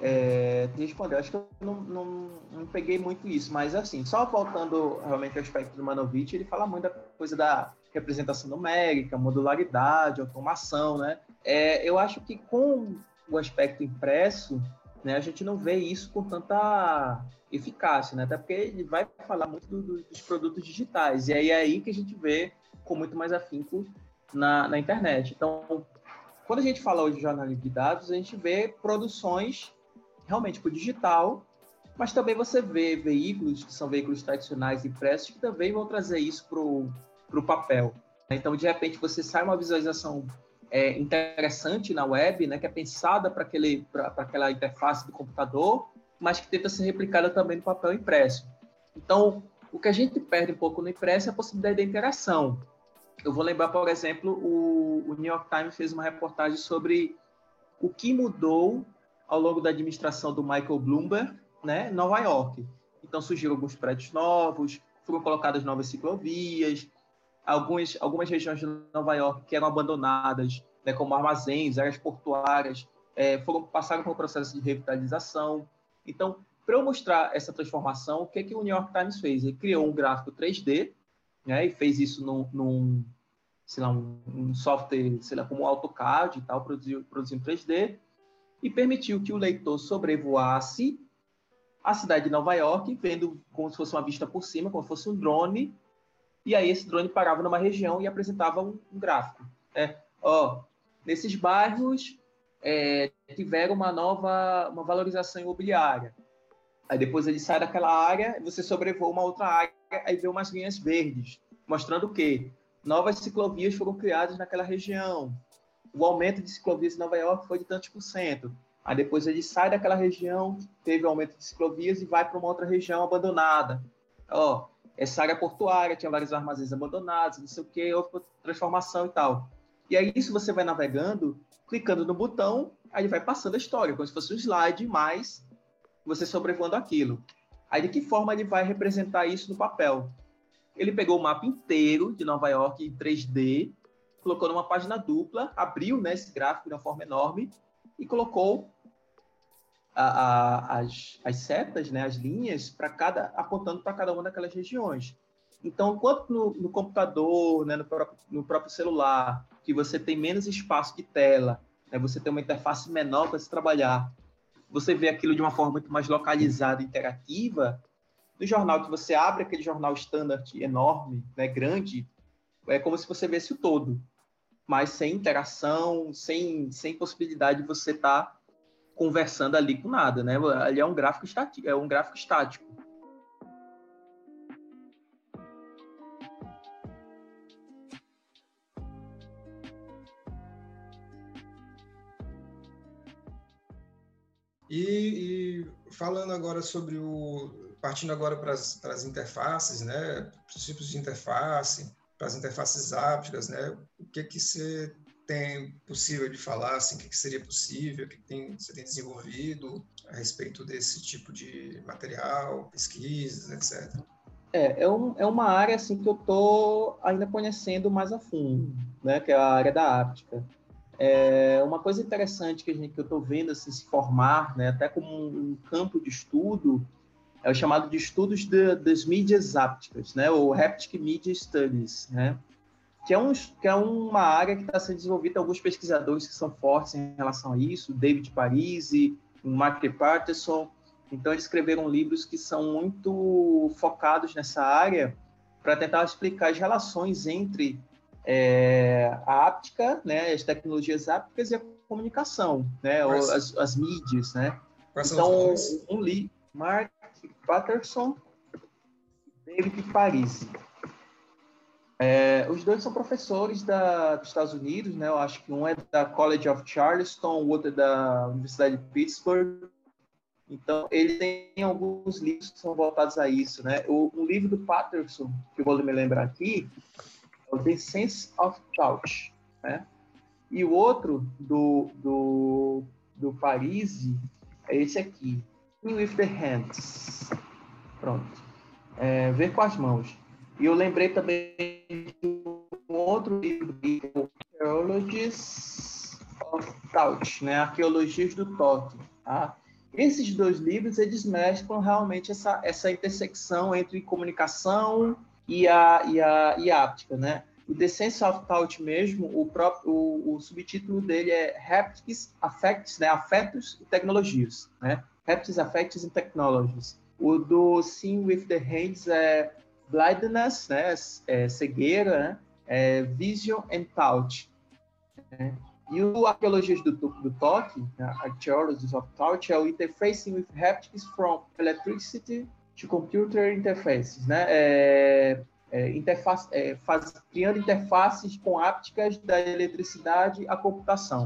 é, te responder. Acho que eu não, não, não, peguei muito isso, mas assim, só voltando realmente ao aspecto do Manovich, ele fala muito da coisa da representação numérica, modularidade, automação, né? É, eu acho que com o aspecto impresso, né, a gente não vê isso com tanta eficácia, né? Até porque ele vai falar muito do, do, dos produtos digitais, e aí é aí que a gente vê com muito mais afinco na, na internet. Então, quando a gente fala hoje de jornalismo de dados, a gente vê produções realmente para o digital, mas também você vê veículos que são veículos tradicionais impressos que também vão trazer isso para o papel. Então, de repente, você sai uma visualização é, interessante na web, né, que é pensada para aquela interface do computador, mas que tenta ser replicada também no papel impresso. Então, o que a gente perde um pouco no impresso é a possibilidade da interação. Eu vou lembrar, por exemplo, o, o New York Times fez uma reportagem sobre o que mudou ao longo da administração do Michael Bloomberg, né, Nova York. Então surgiram alguns prédios novos, foram colocadas novas ciclovias, algumas, algumas regiões de Nova York que eram abandonadas, né, como armazéns, áreas portuárias, é, foram passaram por um processo de revitalização. Então, para eu mostrar essa transformação, o que, que o New York Times fez? Ele criou um gráfico 3D, né, e fez isso num, num sei lá, um, um, software, sei lá, como AutoCAD e tal, produziu, produziu em 3D, e permitiu que o leitor sobrevoasse a cidade de Nova York, vendo como se fosse uma vista por cima, como se fosse um drone, e aí esse drone parava numa região e apresentava um, um gráfico. É, ó, nesses bairros é, tiveram uma nova uma valorização imobiliária. Aí depois ele sai daquela área, você sobrevoa uma outra área, aí vê umas linhas verdes, mostrando o quê? Novas ciclovias foram criadas naquela região. O aumento de ciclovias em Nova York foi de tantos por cento. Aí depois ele sai daquela região, teve aumento de ciclovias e vai para uma outra região abandonada. Ó, essa área portuária tinha vários armazéns abandonados, não sei o que, houve transformação e tal. E aí isso você vai navegando, clicando no botão, aí vai passando a história, como se fosse um slide, mas você sobrevoando aquilo. Aí de que forma ele vai representar isso no papel? Ele pegou o mapa inteiro de Nova York em 3D, colocou numa página dupla, abriu né, esse gráfico de uma forma enorme e colocou a, a, as, as setas, né, as linhas, para cada apontando para cada uma daquelas regiões. Então, enquanto no, no computador, né, no, próprio, no próprio celular, que você tem menos espaço de tela, né, você tem uma interface menor para se trabalhar, você vê aquilo de uma forma muito mais localizada, interativa, no jornal que você abre aquele jornal standard enorme, né, grande, é como se você visse o todo, mas sem interação, sem, sem possibilidade de você estar tá conversando ali com nada, né? Ali é um gráfico estático, é um gráfico estático. E, e, falando agora sobre o. partindo agora para as, para as interfaces, né? Os tipos de interface, as interfaces ápticas, né? O que que você tem possível de falar, assim, o que, que seria possível, o que, que tem, você tem desenvolvido a respeito desse tipo de material, pesquisas, etc. É, é, um, é uma área assim que eu estou ainda conhecendo mais a fundo, né? Que é a área da áptica. É uma coisa interessante que, a gente, que eu estou vendo assim, se formar, né, até como um, campo de estudo, é o chamado de estudos de, das mídias ápticas, né, ou Haptic Media Studies, né, que é, um, que é uma área que está sendo desenvolvida alguns pesquisadores que são fortes em relação a isso, David Parisi, Mark Patterson. Então, eles escreveram livros que são muito focados nessa área para tentar explicar as relações entre é, a áptica, né, as tecnologias ápticas e a comunicação, né, as, as, mídias, né. Quais então, um livro, Mark Patterson, David Parisi. É, os dois são professores da, dos Estados Unidos, né? Eu acho que um é da College of Charleston, o outro é da Universidade de Pittsburgh. Então, ele tem alguns livros que são voltados a isso, né? O, livro do Patterson, que eu vou me lembrar aqui, é o The Sense of Touch, né? E o outro do, do, do Parisi é esse aqui, with the Hands. Pronto. É, ver com as mãos. E eu lembrei também de um outro livro, Archaeologies of Touch, né? Arqueologias do Toque. Tá? Esses dois livros, eles mesclam realmente essa, essa intersecção entre comunicação e a, e a, e a áptica, né? O The Sense of Touch mesmo, o, próprio, o, o subtítulo dele é Haptics, Affects, né? Afetos e Tecnologias, né? Haptics, Affects and Technologies. O do Seeing with the Hands é blindness, né, é, cegueira, né, é, vision and touch. Né? E o Arqueologias do, do Toque, né, Archaeologies of Touch, é o Interfacing with Haptics from Electricity to Computer Interfaces, né? É, é, interface, é, faz, criando interfaces com ápticas da eletricidade à computação.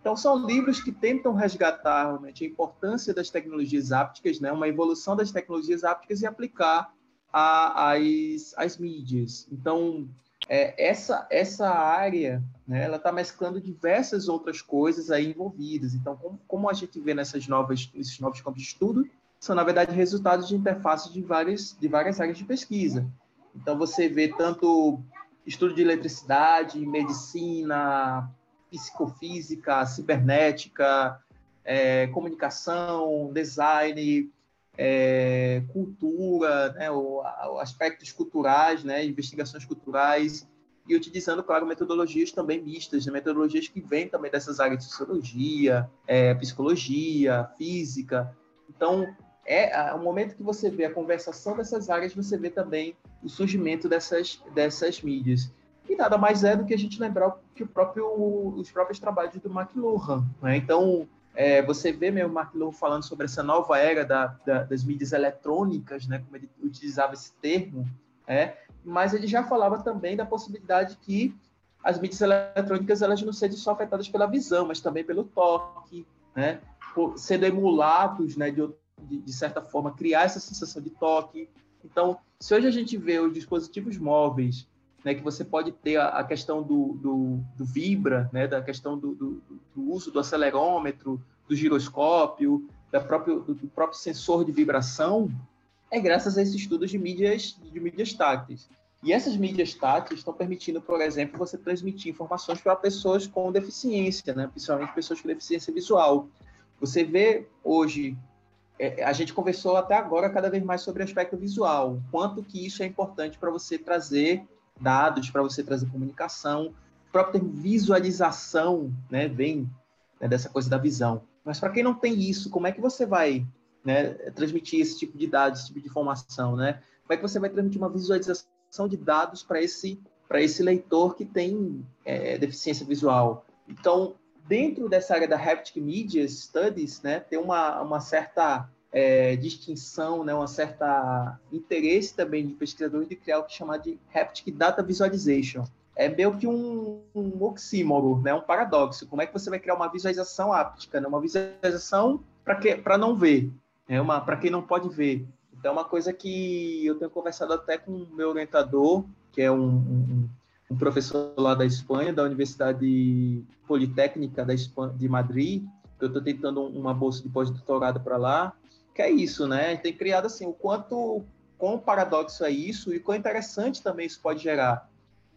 Então, são livros que tentam resgatar realmente a importância das tecnologias ápticas, né? uma evolução das tecnologias ápticas e aplicar as, as mídias. Então, é, essa, essa área, né, ela está mesclando diversas outras coisas aí envolvidas. Então, como, como a gente vê nessas novas, nesses novos campos de estudo, são, na verdade, resultados de interfaces de várias, de várias áreas de pesquisa. Então, você vê tanto estudo de eletricidade, medicina, psicofísica, cibernética, é, comunicação, design, é, cultura, né, o, aspectos culturais, né, investigações culturais, e utilizando, claro, metodologias também mistas, né, metodologias que vêm também dessas áreas de sociologia, é, psicologia, física. Então, é o momento que você vê a conversação dessas áreas, você vê também o surgimento dessas, dessas mídias. E nada mais é do que a gente lembrar que próprio, os próprios trabalhos do McLuhan. Né? Então, é, você vê mesmo o McLuhan falando sobre essa nova era da, da, das mídias eletrônicas, né? como ele utilizava esse termo, é, mas ele já falava também da possibilidade que as mídias eletrônicas elas não sejam só afetadas pela visão, mas também pelo toque, né? Por, sendo emulados né, de, de certa forma, criar essa sensação de toque. Então, se hoje a gente vê os dispositivos móveis, né, que você pode ter a, a questão do, do, do, vibra, né, da questão do, do, do, uso do acelerômetro, do giroscópio, da próprio, do, próprio sensor de vibração, é graças a esses estudos de mídias, de mídias táteis. E essas mídias táteis estão permitindo, por exemplo, você transmitir informações para pessoas com deficiência, né? principalmente pessoas com deficiência visual. Você vê hoje é, a gente conversou até agora cada vez mais sobre o aspecto visual, quanto que isso é importante para você trazer dados, para você trazer comunicação, o próprio termo visualização, né, vem né, dessa coisa da visão. Mas para quem não tem isso, como é que você vai né, transmitir esse tipo de dados, esse tipo de informação, né? Como é que você vai transmitir uma visualização de dados para esse esse leitor que tem é, deficiência visual? Então, dentro dessa área da Haptic Media Studies, né, tem uma, uma certa é, distinção, né, uma certa interesse também de pesquisadores de criar o que chamar de Haptic Data Visualization. É meio que um, um oxímoro, né, um paradoxo. Como é que você vai criar uma visualização áptica, né, uma visualização para não ver, é uma para quem não pode ver. Então, é uma coisa que eu tenho conversado até com o meu orientador, que é um, um um professor lá da Espanha, da Universidade Politécnica da Espanha, de Madrid, eu estou tentando uma bolsa de pós-doutorado para lá, que é isso, né? Tem criado assim o quanto quão paradoxo é isso e quão interessante também isso pode gerar.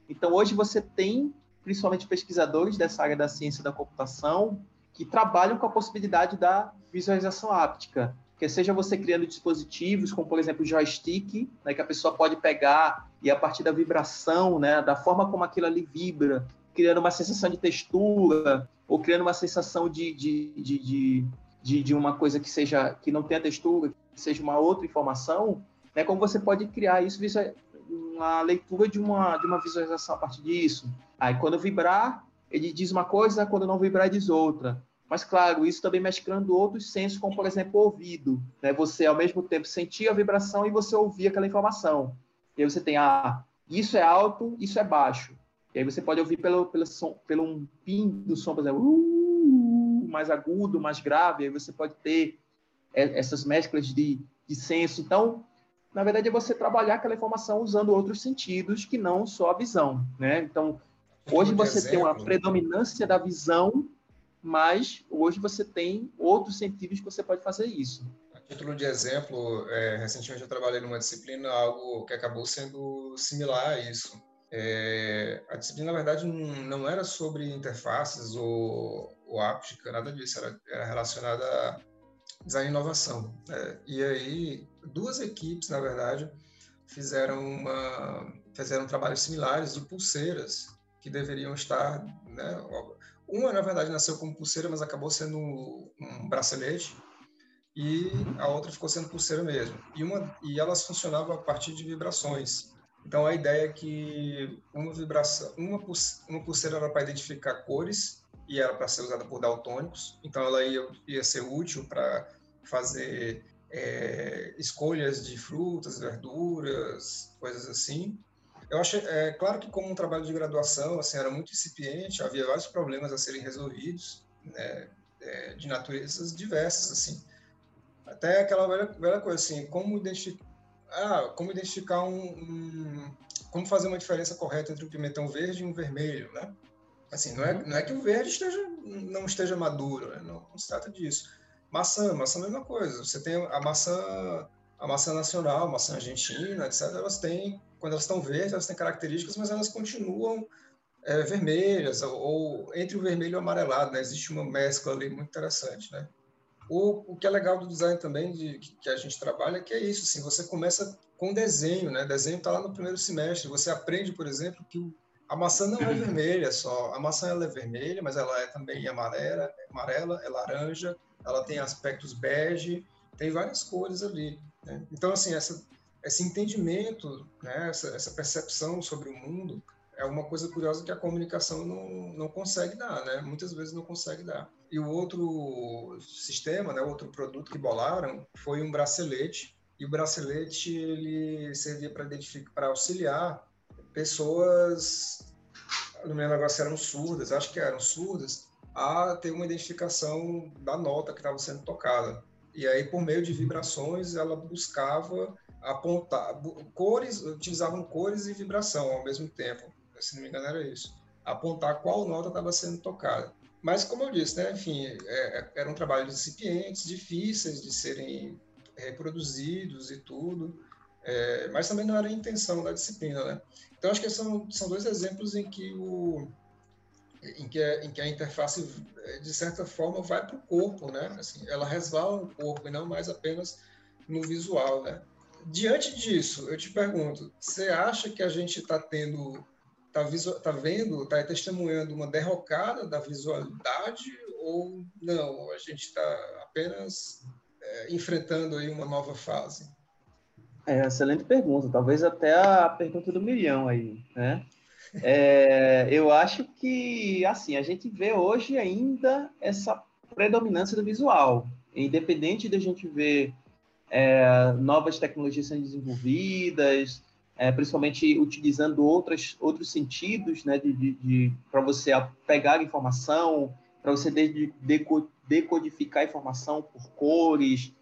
Então hoje você tem principalmente pesquisadores dessa área da ciência da computação que trabalham com a possibilidade da visualização áptica que seja você criando dispositivos, como por exemplo o joystick, né, que a pessoa pode pegar e a partir da vibração, né, da forma como aquilo ali vibra, criando uma sensação de textura ou criando uma sensação de, de, de, de, de uma coisa que seja que não tenha textura, que seja uma outra informação, né, como você pode criar isso, uma leitura de uma, de uma visualização a partir disso. Aí quando vibrar, ele diz uma coisa, quando não vibrar, diz outra. Mas, claro, isso também mesclando outros sensos, como, por exemplo, o ouvido. Né? Você, ao mesmo tempo, sentia a vibração e você ouvia aquela informação. E aí você tem, ah, isso é alto, isso é baixo. E aí você pode ouvir pelo, pelo, som, pelo um pin do som, por exemplo, uh, mais agudo, mais grave. Aí você pode ter essas mesclas de, de senso. Então, na verdade, é você trabalhar aquela informação usando outros sentidos que não só a visão. Né? Então, hoje você tem uma predominância da visão mas hoje você tem outros sentidos que você pode fazer isso. A título de exemplo, é, recentemente eu trabalhei numa disciplina, algo que acabou sendo similar a isso. É, a disciplina, na verdade, não era sobre interfaces ou, ou áptica, nada disso, era, era relacionada a design e inovação. Né? E aí, duas equipes, na verdade, fizeram, uma, fizeram trabalhos similares de pulseiras que deveriam estar né, uma, na verdade, nasceu como pulseira, mas acabou sendo um bracelete. E a outra ficou sendo pulseira mesmo. E, uma, e elas funcionavam a partir de vibrações. Então, a ideia é que uma vibração, uma, uma pulseira era para identificar cores e era para ser usada por daltônicos. Então, ela ia, ia ser útil para fazer é, escolhas de frutas, verduras, coisas assim. Eu acho, é claro que como um trabalho de graduação, assim, era muito incipiente, havia vários problemas a serem resolvidos, né, é, de naturezas diversas, assim. Até aquela velha, velha coisa, assim, como identificar, ah, como identificar um, um, como fazer uma diferença correta entre um pimentão verde e um vermelho, né? Assim, não é, uhum. não é que o verde esteja, não esteja maduro, né? não, não se trata disso. Maçã, maçã é a mesma coisa. Você tem a maçã, a maçã nacional, a maçã argentina, etc. Elas têm quando elas estão verdes, elas têm características, mas elas continuam é, vermelhas, ou, ou, entre o vermelho e o amarelado, né? existe uma mescla ali muito interessante. Né? O, o que é legal do design também, de, que a gente trabalha, é que é isso, assim, você começa com desenho, né? desenho está lá no primeiro semestre, você aprende, por exemplo, que o, a maçã não é vermelha só, a maçã ela é vermelha, mas ela é também amarela, amarela é laranja, ela tem aspectos bege, tem várias cores ali. Né? Então, assim, essa, esse entendimento, né? essa, essa percepção sobre o mundo, é uma coisa curiosa que a comunicação não, não consegue dar, né? Muitas vezes não consegue dar. E o outro sistema, né, outro produto que bolaram foi um bracelete. E o bracelete ele servia para identificar, para auxiliar pessoas, não me lembro agora se eram surdas, acho que eram surdas, a ter uma identificação da nota que estava sendo tocada. E aí, por meio de vibrações, ela buscava apontar cores, utilizavam cores e vibração ao mesmo tempo se não me engano era isso, apontar qual nota estava sendo tocada. Mas, como eu disse, né, enfim, é, é, eram trabalhos incipientes, difíceis de serem reproduzidos e tudo, é, mas também não era a intenção da disciplina, né? Então, acho que são, são dois exemplos em que, o, em, que a, em que a interface, de certa forma, vai para o corpo, né? Assim, ela resvala no corpo e não mais apenas no visual, né? Diante disso, eu te pergunto, você acha que a gente está tendo está tá vendo, está testemunhando uma derrocada da visualidade ou não? A gente está apenas é, enfrentando aí uma nova fase? É, excelente pergunta. Talvez até a pergunta do milhão aí, né? É, eu acho que, assim, a gente vê hoje ainda essa predominância do visual. Independente de a gente ver é, novas tecnologias sendo desenvolvidas, é, principalmente utilizando outras, outros sentidos né, de, de, de para você pegar informação, para você de, decodificar informação por cores,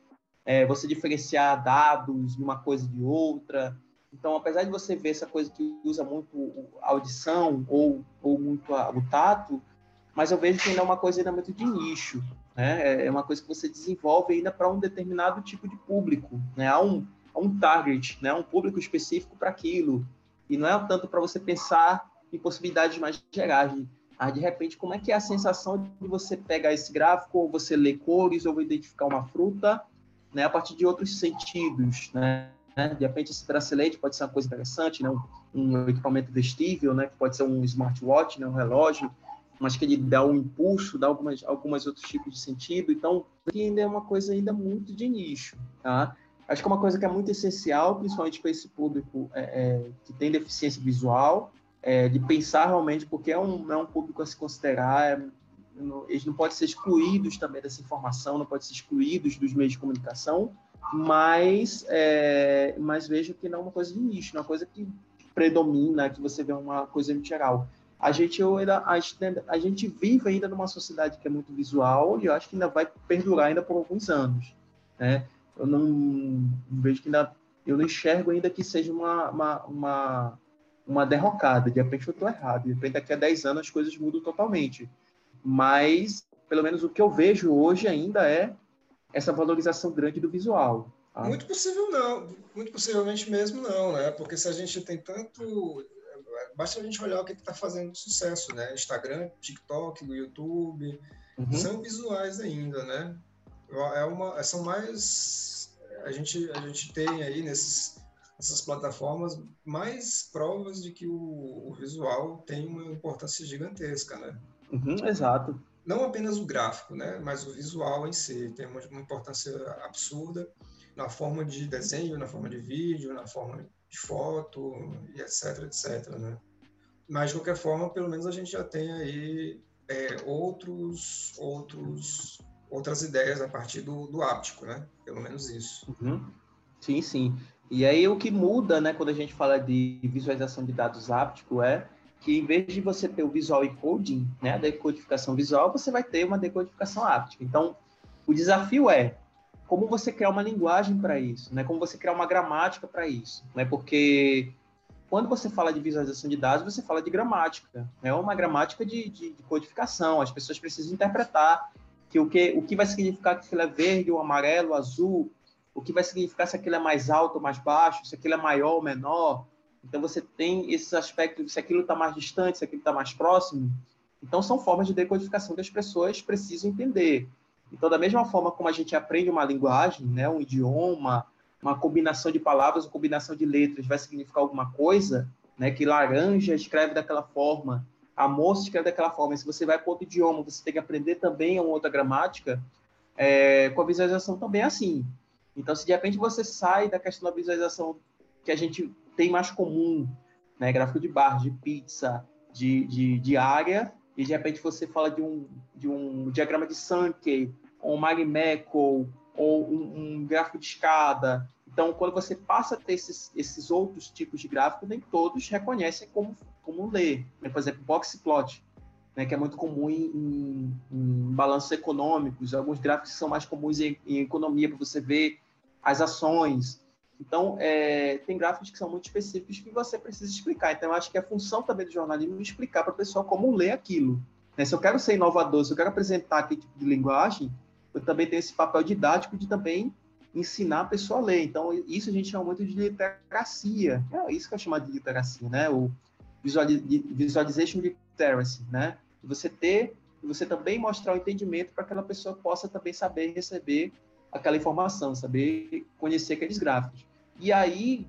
é, você diferenciar dados de uma coisa de outra. Então, apesar de você ver essa coisa que usa muito a audição ou, ou muito a, o tato, mas eu vejo que ainda é uma coisa ainda muito de nicho. Né? É, é uma coisa que você desenvolve ainda para um determinado tipo de público. Né? Há um, um target, né, um público específico para aquilo. E não é tanto para você pensar em possibilidades mais gerais. Ah, de repente, como é que é a sensação de você pegar esse gráfico, ou você ler cores, ou identificar uma fruta, né, a partir de outros sentidos, né? De repente, esse bracelete pode ser uma coisa interessante, né? Um, um equipamento vestível, né? Que pode ser um smartwatch, né? Um relógio, mas que ele dá um impulso, dá algumas, outros tipos de sentido. Então, ainda é uma coisa ainda muito de nicho, tá? Acho que é uma coisa que é muito essencial, principalmente para esse público é, é, que tem deficiência visual, é, de pensar realmente, porque é um, é um público a se considerar, é, não, eles não podem ser excluídos também dessa informação, não podem ser excluídos dos meios de comunicação, mas, é, mas vejo que não é uma coisa de nicho, é uma coisa que predomina, que você vê uma coisa em geral. A gente, ainda, a, a gente vive ainda numa sociedade que é muito visual e eu acho que ainda vai perdurar ainda por alguns anos. Né? eu não, não vejo que ainda eu não enxergo ainda que seja uma, uma, uma, uma derrocada. De repente eu estou errado. De repente daqui a 10 anos as coisas mudam totalmente. Mas, pelo menos o que eu vejo hoje ainda é essa valorização grande do visual. Tá? Muito possível não. Muito possivelmente mesmo não, né? Porque se a gente tem tanto... Basta a gente olhar o que está fazendo sucesso, né? Instagram, TikTok, YouTube... Uhum. São visuais ainda, né? é uma, são mais a gente a gente tem aí nesses essas plataformas mais provas de que o, o visual tem uma importância gigantesca, né? Uhum, exato. Não apenas o gráfico, né? Mas o visual em si tem uma, uma importância absurda na forma de desenho, na forma de vídeo, na forma de foto e etc, etc, né? Mas de qualquer forma, pelo menos a gente já tem aí é, outros outros outras ideias a partir do, do áptico, né? Pelo menos isso. Uhum. Sim, sim. E aí o que muda, né, quando a gente fala de visualização de dados áptico é que em vez de você ter o visual encoding, né, a decodificação visual, você vai ter uma decodificação áptica. Então, o desafio é como você criar uma linguagem para isso, né? Como você criar uma gramática para isso, né? Porque quando você fala de visualização de dados, você fala de gramática, é né? uma gramática de, de, de, codificação. As pessoas precisam interpretar que o que, o que vai significar que aquilo é verde ou amarelo, azul, o que vai significar se aquilo é mais alto ou mais baixo, se aquilo é maior ou menor, Então você tem esses aspectos, se aquilo está mais distante, se aquilo está mais próximo. Então são formas de decodificação que as pessoas precisam entender. Então da mesma forma como a gente aprende uma linguagem, né, um idioma, uma combinação de palavras, uma combinação de letras vai significar alguma coisa, né, que laranja escreve daquela forma, a moça escreve daquela forma. E se você vai para outro idioma, você tem que aprender também uma outra gramática. É, com a visualização também é assim. Então, se de repente você sai da questão da visualização que a gente tem mais comum, né? gráfico de barra, de pizza, de, de, de área, e de repente você fala de um, de um diagrama de Sankey, ou um Marimekko, ou um, um, gráfico de escada. Então, quando você passa a ter esses, esses outros tipos de gráfico, nem todos reconhecem como, como ler. Né? Por exemplo, boxplot, né? que é muito comum em, em, em balanços econômicos, alguns gráficos são mais comuns em, em economia, para você ver as ações, então, é, tem gráficos que são muito específicos que você precisa explicar. Então, eu acho que a função também do jornalismo é explicar para a pessoa como ler aquilo. Né? Se eu quero ser inovador, se eu quero apresentar aquele tipo de linguagem, eu também tenho esse papel didático de também ensinar a pessoa a ler. Então, isso a gente chama muito de literacia. É isso que eu chamo de literacia, né? O visualization literacy, né? Você ter, você também mostrar o entendimento para que aquela pessoa possa também saber receber aquela informação, saber conhecer aqueles gráficos. E aí,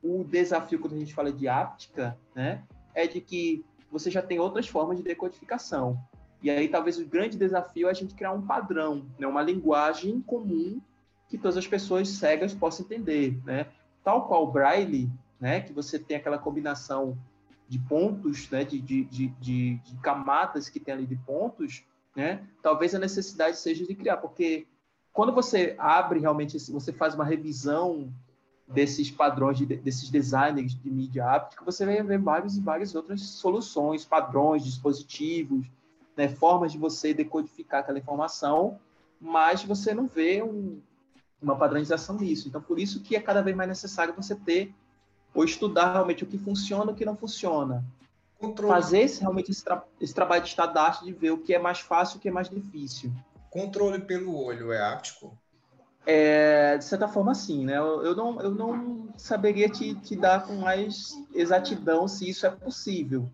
o desafio quando a gente fala de áptica, né, é de que você já tem outras formas de decodificação. E aí, talvez o grande desafio é a gente criar um padrão, né, uma linguagem comum que todas as pessoas cegas possam entender, né? Tal qual o Braille, né, que você tem aquela combinação de pontos, né, de, de, de, de, camadas que tem ali de pontos, né? Talvez a necessidade seja de criar, porque quando você abre realmente, você faz uma revisão desses padrões, de, desses designers de mídia áptica, você vai ver várias e várias outras soluções, padrões, dispositivos, né, formas de você decodificar aquela informação, mas você não vê um, uma padronização nisso. Então, por isso que é cada vez mais necessário você ter ou estudar realmente o que funciona e o que não funciona. Controle. Fazer esse, realmente esse, tra esse trabalho de estadarte de ver o que é mais fácil e o que é mais difícil. Controle pelo olho é áptico? É, de certa forma, sim, né? Eu, não, eu não saberia te, te dar com mais exatidão se isso é possível,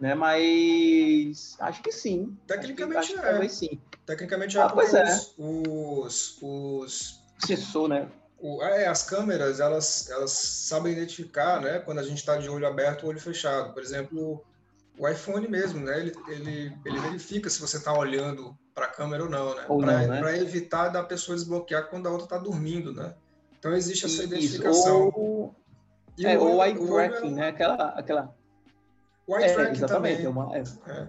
né? Mas acho que sim. Tecnicamente acho que, é. Talvez sim. Tecnicamente é. Ah, pois é. Os, os, Sensor, né? O, é, as câmeras, elas, elas sabem identificar, né? Quando a gente está de olho aberto ou olho fechado. Por exemplo, o iPhone mesmo, né? Ele, ele, ele verifica se você está olhando para a câmera ou não, né? Para né? evitar da pessoa desbloquear quando a outra está dormindo, né? Então existe essa identificação. Ou, é, o, eye tracking, né? Aquela, aquela. O eye é, tracking exatamente, também. É uma, é. é.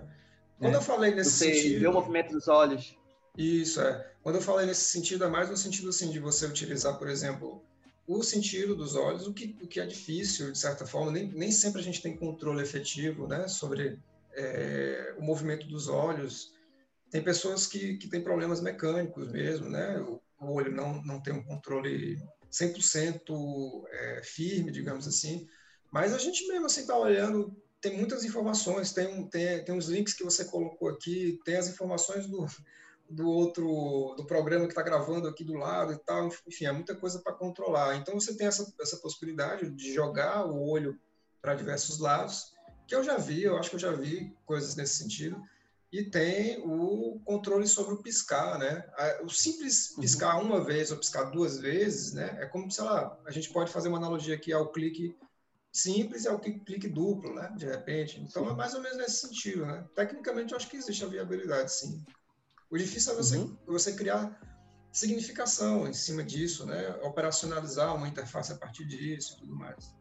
Quando eu falei nesse você sentido. Vê o movimento dos olhos. Isso é. Quando eu falei nesse sentido, é mais no sentido assim de você utilizar, por exemplo, o sentido dos olhos, o que, o que é difícil, de certa forma, nem, nem sempre a gente tem controle efetivo né, sobre é, o movimento dos olhos. Tem pessoas que, que têm problemas mecânicos mesmo, né? O, o olho não, não tem um controle 100% é, firme, digamos assim. Mas a gente mesmo assim está olhando, tem muitas informações, tem, um, tem, tem uns links que você colocou aqui, tem as informações do, do outro, do programa que está gravando aqui do lado e tal, enfim, é muita coisa para controlar. Então você tem essa, essa possibilidade de jogar o olho para diversos lados, que eu já vi, eu acho que eu já vi coisas nesse sentido, e tem o controle sobre o piscar, né? O simples uhum. piscar uhum. uma vez ou piscar duas vezes, né? É como, sei lá, a gente pode fazer uma analogia aqui ao clique simples e ao clique duplo, né? De repente. Então sim. é mais ou menos nesse sentido, né? Tecnicamente eu acho que existe a viabilidade, sim. O difícil é você, uhum. você criar significação em cima disso, né? Operacionalizar uma interface a partir disso e tudo mais.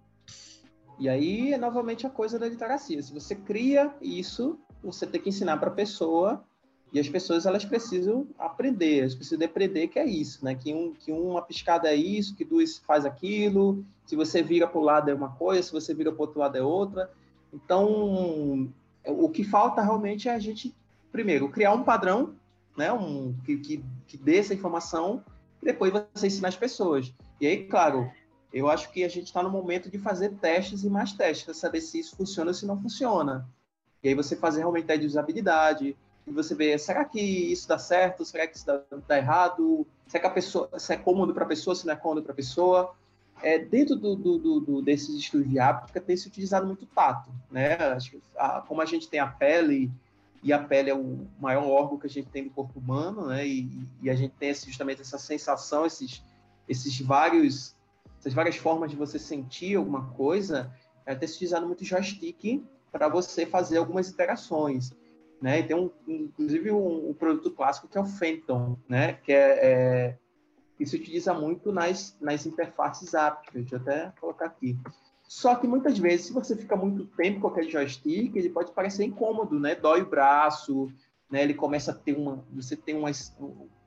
E aí é novamente a coisa da literacia. Se você cria isso, você tem que ensinar para a pessoa e as pessoas elas precisam aprender, elas precisam aprender que é isso, né? Que, um, que uma piscada é isso, que duas faz aquilo, se você vira para o lado é uma coisa, se você vira para o outro lado é outra. Então, o que falta realmente é a gente, primeiro, criar um padrão, né? Um, que, que, que dê essa informação e depois você ensinar as pessoas. E aí, claro, eu acho que a gente está no momento de fazer testes e mais testes, para saber se isso funciona ou se não funciona. E aí você fazer realmente teste de usabilidade, e você vê, será que isso dá certo? Será que isso dá, dá errado? Será que a pessoa, se é cômodo para a pessoa, se não é cômodo para a pessoa? é, dentro do, do, do, desses estudos de áptica tem se utilizado muito tato, né? Acho que a, como a gente tem a pele e a pele é o maior órgão que a gente tem do corpo humano, né? E, e a gente tem justamente essa sensação, esses, esses vários, essas várias formas de você sentir alguma coisa. É, tem se utilizado muito joystick para você fazer algumas interações, né? E tem um, inclusive um, um, produto clássico que é o Phantom, né? Que é, é que se utiliza muito nas, nas interfaces ápticas. Deixa eu até colocar aqui. Só que muitas vezes, se você fica muito tempo com aquele joystick, ele pode parecer incômodo, né? Dói o braço, né? Ele começa a ter uma, você tem uma,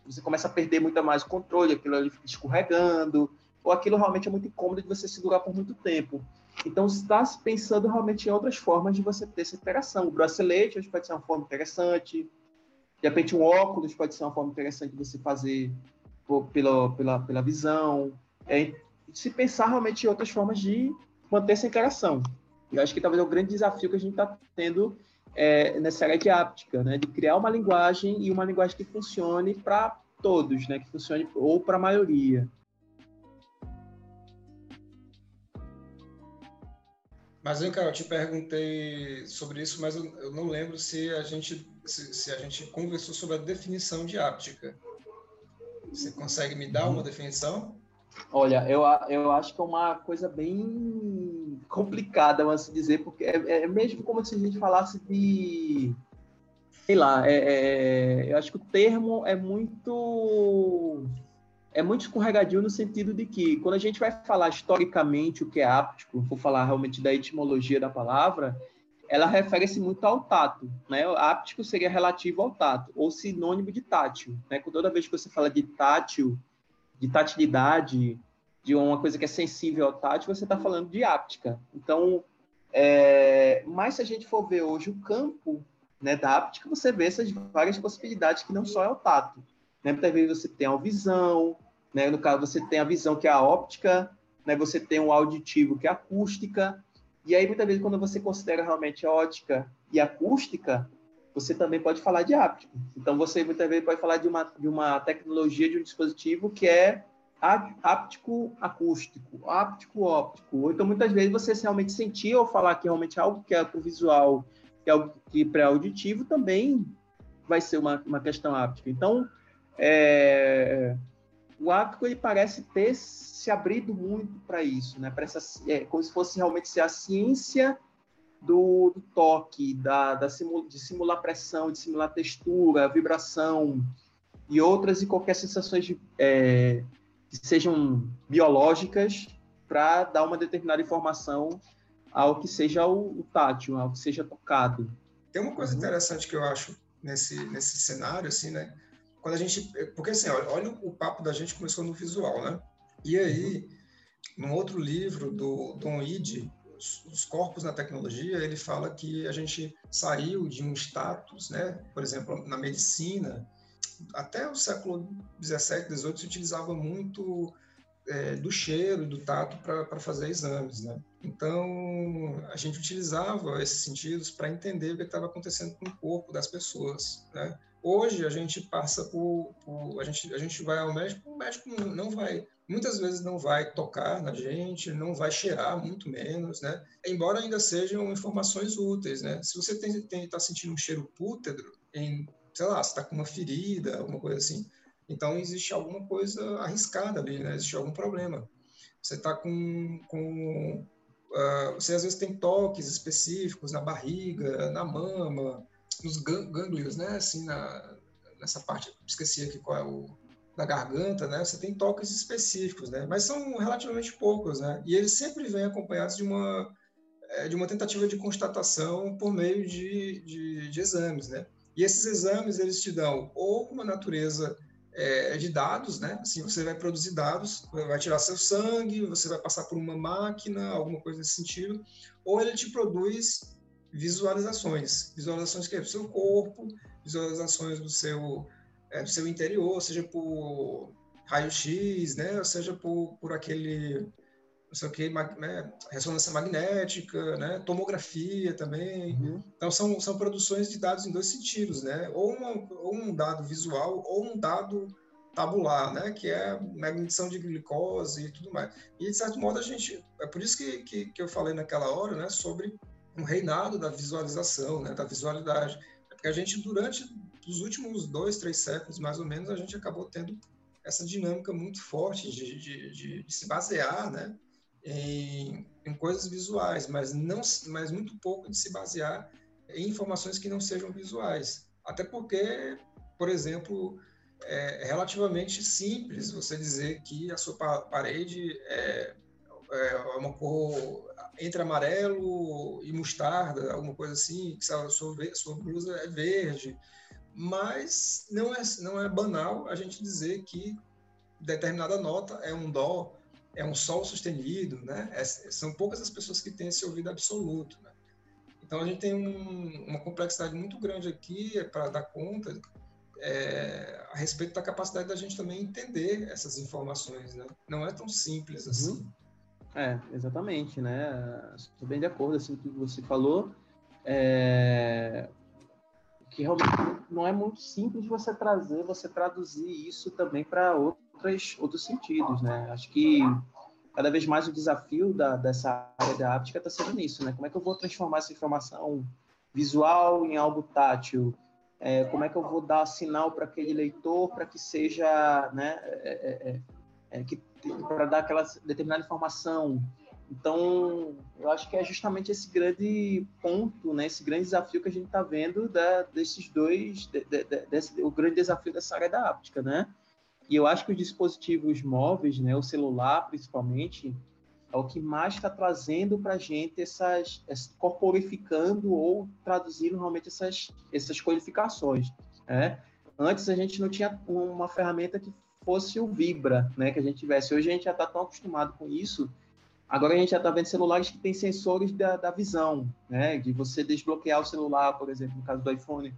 você começa a perder muito mais o controle, aquilo ali fica escorregando, ou aquilo realmente é muito incômodo de você segurar por muito tempo. Então, está pensando realmente em outras formas de você ter essa interação. O bracelete pode ser uma forma interessante. De repente, um óculos pode ser uma forma interessante de você fazer pela, pela, pela visão. É, se pensar realmente em outras formas de manter essa interação. Eu acho que talvez é o grande desafio que a gente está tendo é, nessa área de áptica, né? de criar uma linguagem e uma linguagem que funcione para todos, né? que funcione ou para a maioria. Mas vem cá, eu te perguntei sobre isso, mas eu, eu não lembro se a gente se, se, a gente conversou sobre a definição de áptica. Você consegue me dar uma definição? Olha, eu, eu acho que é uma coisa bem complicada, vamos assim dizer, porque é, é, mesmo como se a gente falasse de. Sei lá, é, é, eu acho que o termo é muito. É muito escorregadio no sentido de que, quando a gente vai falar historicamente o que é áptico, vou falar realmente da etimologia da palavra, ela refere-se muito ao tato, né? O áptico seria relativo ao tato, ou sinônimo de tátil, né? Toda vez que você fala de tátil, de tatilidade, de uma coisa que é sensível ao tátil, você está falando de áptica. Então, é... mas se a gente for ver hoje o campo né, da áptica, você vê essas várias possibilidades que não só é o tato. Né? Muitas vezes você tem a visão, né? no caso você tem a visão que é a óptica, né? você tem o auditivo que é a acústica, e aí muitas vezes quando você considera realmente a ótica e a acústica, você também pode falar de áptico. Então, você muitas vezes pode falar de uma, de uma tecnologia, de um dispositivo que é áptico acústico, áptico óptico. Então, muitas vezes, você realmente sentir ou falar que realmente algo que é para o visual, que é algo que para auditivo, também vai ser uma, uma questão áptica. Então, é, o áptico ele parece ter se abrido muito para isso, né? Para essa, é, como se fosse realmente ser a ciência do, do toque, da, da simula, de simular pressão, de simular textura, vibração e outras e qualquer sensações de, é, que sejam biológicas para dar uma determinada informação ao que seja o, o, tátil, ao que seja tocado. Tem uma coisa uhum. interessante que eu acho nesse, nesse cenário, assim, né? Quando a gente, porque assim, olha, olha o papo da gente começou no visual, né? E aí, uhum. num outro livro do Don Ide, os corpos na tecnologia, ele fala que a gente saiu de um status, né? Por exemplo, na medicina, até o século 17, 18 se utilizava muito é, do cheiro do tato para fazer exames, né? Então, a gente utilizava esses sentidos para entender o que estava acontecendo com o corpo das pessoas, né? Hoje a gente passa por, por, a gente a gente vai ao médico, o médico não vai muitas vezes não vai tocar na gente, não vai cheirar, muito menos, né? Embora ainda sejam informações úteis, né? Se você tem está sentindo um cheiro pútrido, em, sei lá, está com uma ferida, alguma coisa assim, então existe alguma coisa arriscada ali, né? Existe algum problema. Você está com, com uh, você às vezes tem toques específicos na barriga, na mama, nos gânglios, né? Assim, na, nessa parte, esqueci aqui qual é o, da garganta, né? Você tem toques específicos, né? Mas são relativamente poucos, né? E eles sempre vêm acompanhados de uma é, de uma tentativa de constatação por meio de, de, de exames, né? E esses exames eles te dão ou uma natureza é, de dados, né? Assim, você vai produzir dados, vai tirar seu sangue, você vai passar por uma máquina, alguma coisa nesse sentido, ou ele te produz visualizações, visualizações que é do seu corpo, visualizações do seu é, do seu interior, seja por raio-x, né, ou seja por, por aquele não sei o que, né, ressonância magnética, né, tomografia também. Uhum. Então, são, são produções de dados em dois sentidos, né? Ou, uma, ou um dado visual ou um dado tabular, né? Que é medição de glicose e tudo mais. E, de certo modo, a gente... É por isso que, que, que eu falei naquela hora, né? Sobre um reinado da visualização, né? Da visualidade. Porque a gente, durante os últimos dois, três séculos, mais ou menos, a gente acabou tendo essa dinâmica muito forte de, de, de, de se basear, né? Em, em coisas visuais, mas não, mas muito pouco de se basear em informações que não sejam visuais. Até porque, por exemplo, é relativamente simples você dizer que a sua parede é, é uma cor entre amarelo e mostarda, alguma coisa assim, que a sua, sua blusa é verde. Mas não é, não é banal a gente dizer que determinada nota é um dó, é um sol sustenido, né? É, são poucas as pessoas que têm esse ouvido absoluto, né? Então a gente tem um, uma complexidade muito grande aqui para dar conta é, a respeito da capacidade da gente também entender essas informações, né? Não é tão simples uhum. É, exatamente, né? Estou bem de acordo assim com o que você falou. É... Que realmente não é muito simples você trazer, você traduzir isso também para outros sentidos, né? Acho que cada vez mais o desafio da, dessa área da áptica está sendo nisso, né? Como é que eu vou transformar essa informação visual em algo tátil? É, como é que eu vou dar sinal para aquele leitor para que seja, né, é, é, é, é para dar aquela determinada informação. Então, eu acho que é justamente esse grande ponto, né, esse grande desafio que a gente está vendo da, desses dois, de, de, desse, o grande desafio dessa área da áptica, né? E eu acho que os dispositivos móveis, né, o celular principalmente, é o que mais está trazendo para a gente essas, essas, corporificando ou traduzindo realmente essas, essas qualificações. Né? Antes a gente não tinha uma ferramenta que fosse o Vibra, né, que a gente tivesse. Hoje a gente já está tão acostumado com isso. Agora a gente já está vendo celulares que têm sensores da, da visão, né, de você desbloquear o celular, por exemplo, no caso do iPhone,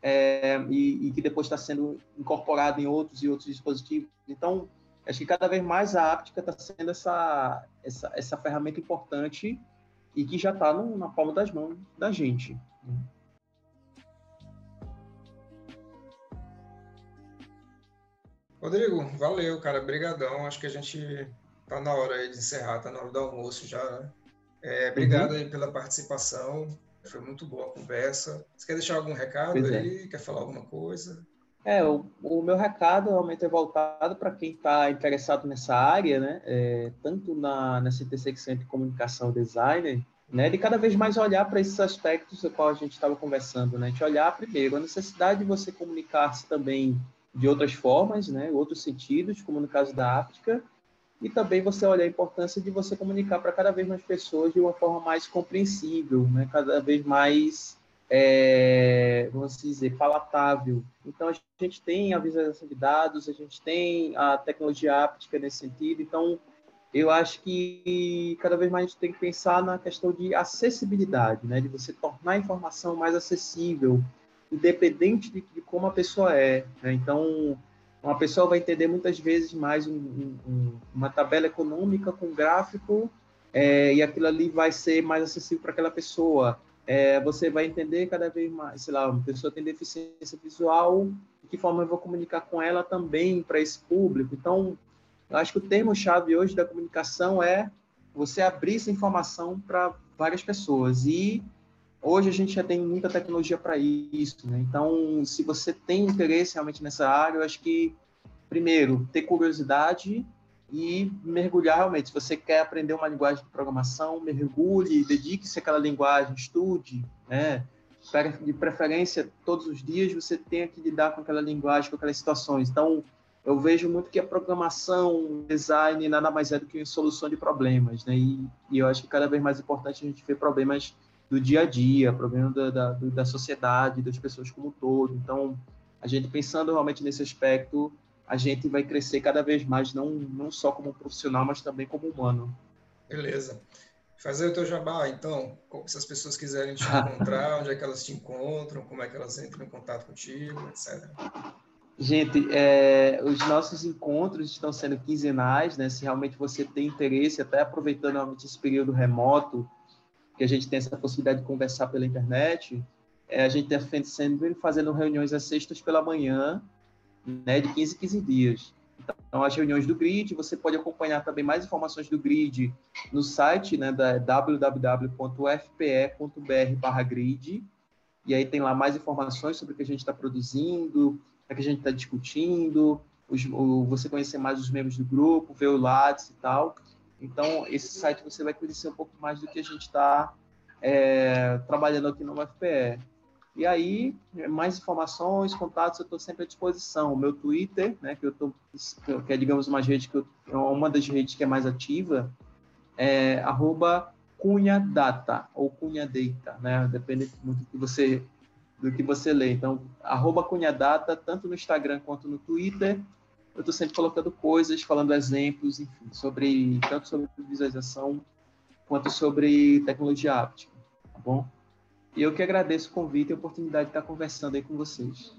é, e, e, que depois está sendo incorporado em outros e outros dispositivos. Então, acho que cada vez mais a áptica está sendo essa, essa, essa ferramenta importante e que já está na palma das mãos da gente. Rodrigo, valeu, cara, brigadão. Acho que a gente tá na hora de encerrar, tá na hora do almoço já. Né? É, obrigado uhum. aí pela participação. Foi muito boa a conversa. Você quer deixar algum recado pois é. aí? É. Quer falar alguma coisa? É, o, o meu recado realmente é voltado para quem está interessado nessa área, né? É, tanto na, nessa intersecção entre comunicação e design, né? De cada vez mais olhar para esses aspectos do qual a gente estava conversando, né? De olhar primeiro a necessidade de você comunicar-se também de outras formas, né? Outros sentidos, como no caso da África, e também você olha a importância de você comunicar para cada vez mais pessoas de uma forma mais compreensível, né? Cada vez mais é, vamos dizer, palatável. Então, a gente tem a visualização de dados, a gente tem a tecnologia áptica nesse sentido. Então, eu acho que cada vez mais a gente tem que pensar na questão de acessibilidade, né? de você tornar a informação mais acessível, independente de, de como a pessoa é. Né? Então, uma pessoa vai entender muitas vezes mais um, um, uma tabela econômica com gráfico é, e aquilo ali vai ser mais acessível para aquela pessoa é, você vai entender cada vez mais, sei lá, uma pessoa tem deficiência visual, de que forma eu vou comunicar com ela também para esse público. Então, eu acho que o termo-chave hoje da comunicação é você abrir essa informação para várias pessoas. E hoje a gente já tem muita tecnologia para isso, né? Então, se você tem interesse realmente nessa área, eu acho que, primeiro, ter curiosidade e mergulhar realmente. Se você quer aprender uma linguagem de programação, mergulhe, dedique-se àquela linguagem, estude, né? De preferência, todos os dias você tem que lidar com aquela linguagem, com aquelas situações. Então, eu vejo muito que a programação, design, nada mais é do que solução de problemas, né? E, e eu acho que cada vez mais importante a gente ver problemas do dia a dia, problemas da, da, da sociedade, das pessoas como um todo. Então, a gente pensando realmente nesse aspecto, a gente vai crescer cada vez mais, não, não só como profissional, mas também como humano. Beleza. Fazer o teu jabá, então, se as pessoas quiserem te <laughs> encontrar, onde é que elas te encontram, como é que elas entram em contato contigo, etc. Gente, é, os nossos encontros estão sendo quinzenais, né? Se realmente você tem interesse, até aproveitando realmente esse período remoto, que a gente tem essa possibilidade de conversar pela internet, é, a gente está fazendo reuniões às sextas pela manhã, né, de 15 em 15 dias. Então, as reuniões do GRID, você pode acompanhar também mais informações do GRID no site né, da www.fpe.br/grid. E aí tem lá mais informações sobre o que a gente está produzindo, o que a gente está discutindo, os, o, você conhecer mais os membros do grupo, ver o LADS e tal. Então, esse site você vai conhecer um pouco mais do que a gente está é, trabalhando aqui no UFPE. E aí, mais informações, contatos, eu estou sempre à disposição. O meu Twitter, né, que eu tô, que é, digamos, uma rede que eu, é uma das redes que é mais ativa, é arroba cunhadata ou cunhadata, né? Depende muito do que você do que você lê. Então, arroba cunhadata, tanto no Instagram quanto no Twitter, eu estou sempre colocando coisas, falando exemplos, enfim, sobre tanto sobre visualização quanto sobre tecnologia áptica, tá bom? E eu que agradeço o convite e a oportunidade de estar conversando aí com vocês.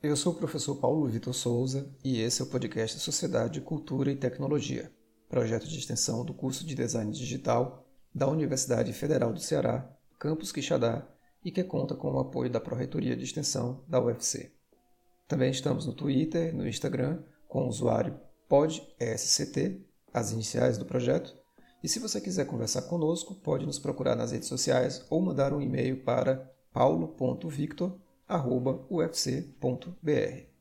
Eu sou o professor Paulo Vitor Souza e esse é o podcast Sociedade, Cultura e Tecnologia, projeto de extensão do curso de Design Digital da Universidade Federal do Ceará, Campus Quixadá, e que conta com o apoio da Pró-Reitoria de Extensão da UFC. Também estamos no Twitter, no Instagram, com o usuário PodSCT, as iniciais do projeto. E se você quiser conversar conosco, pode nos procurar nas redes sociais ou mandar um e-mail para paulo.victor.ufc.br.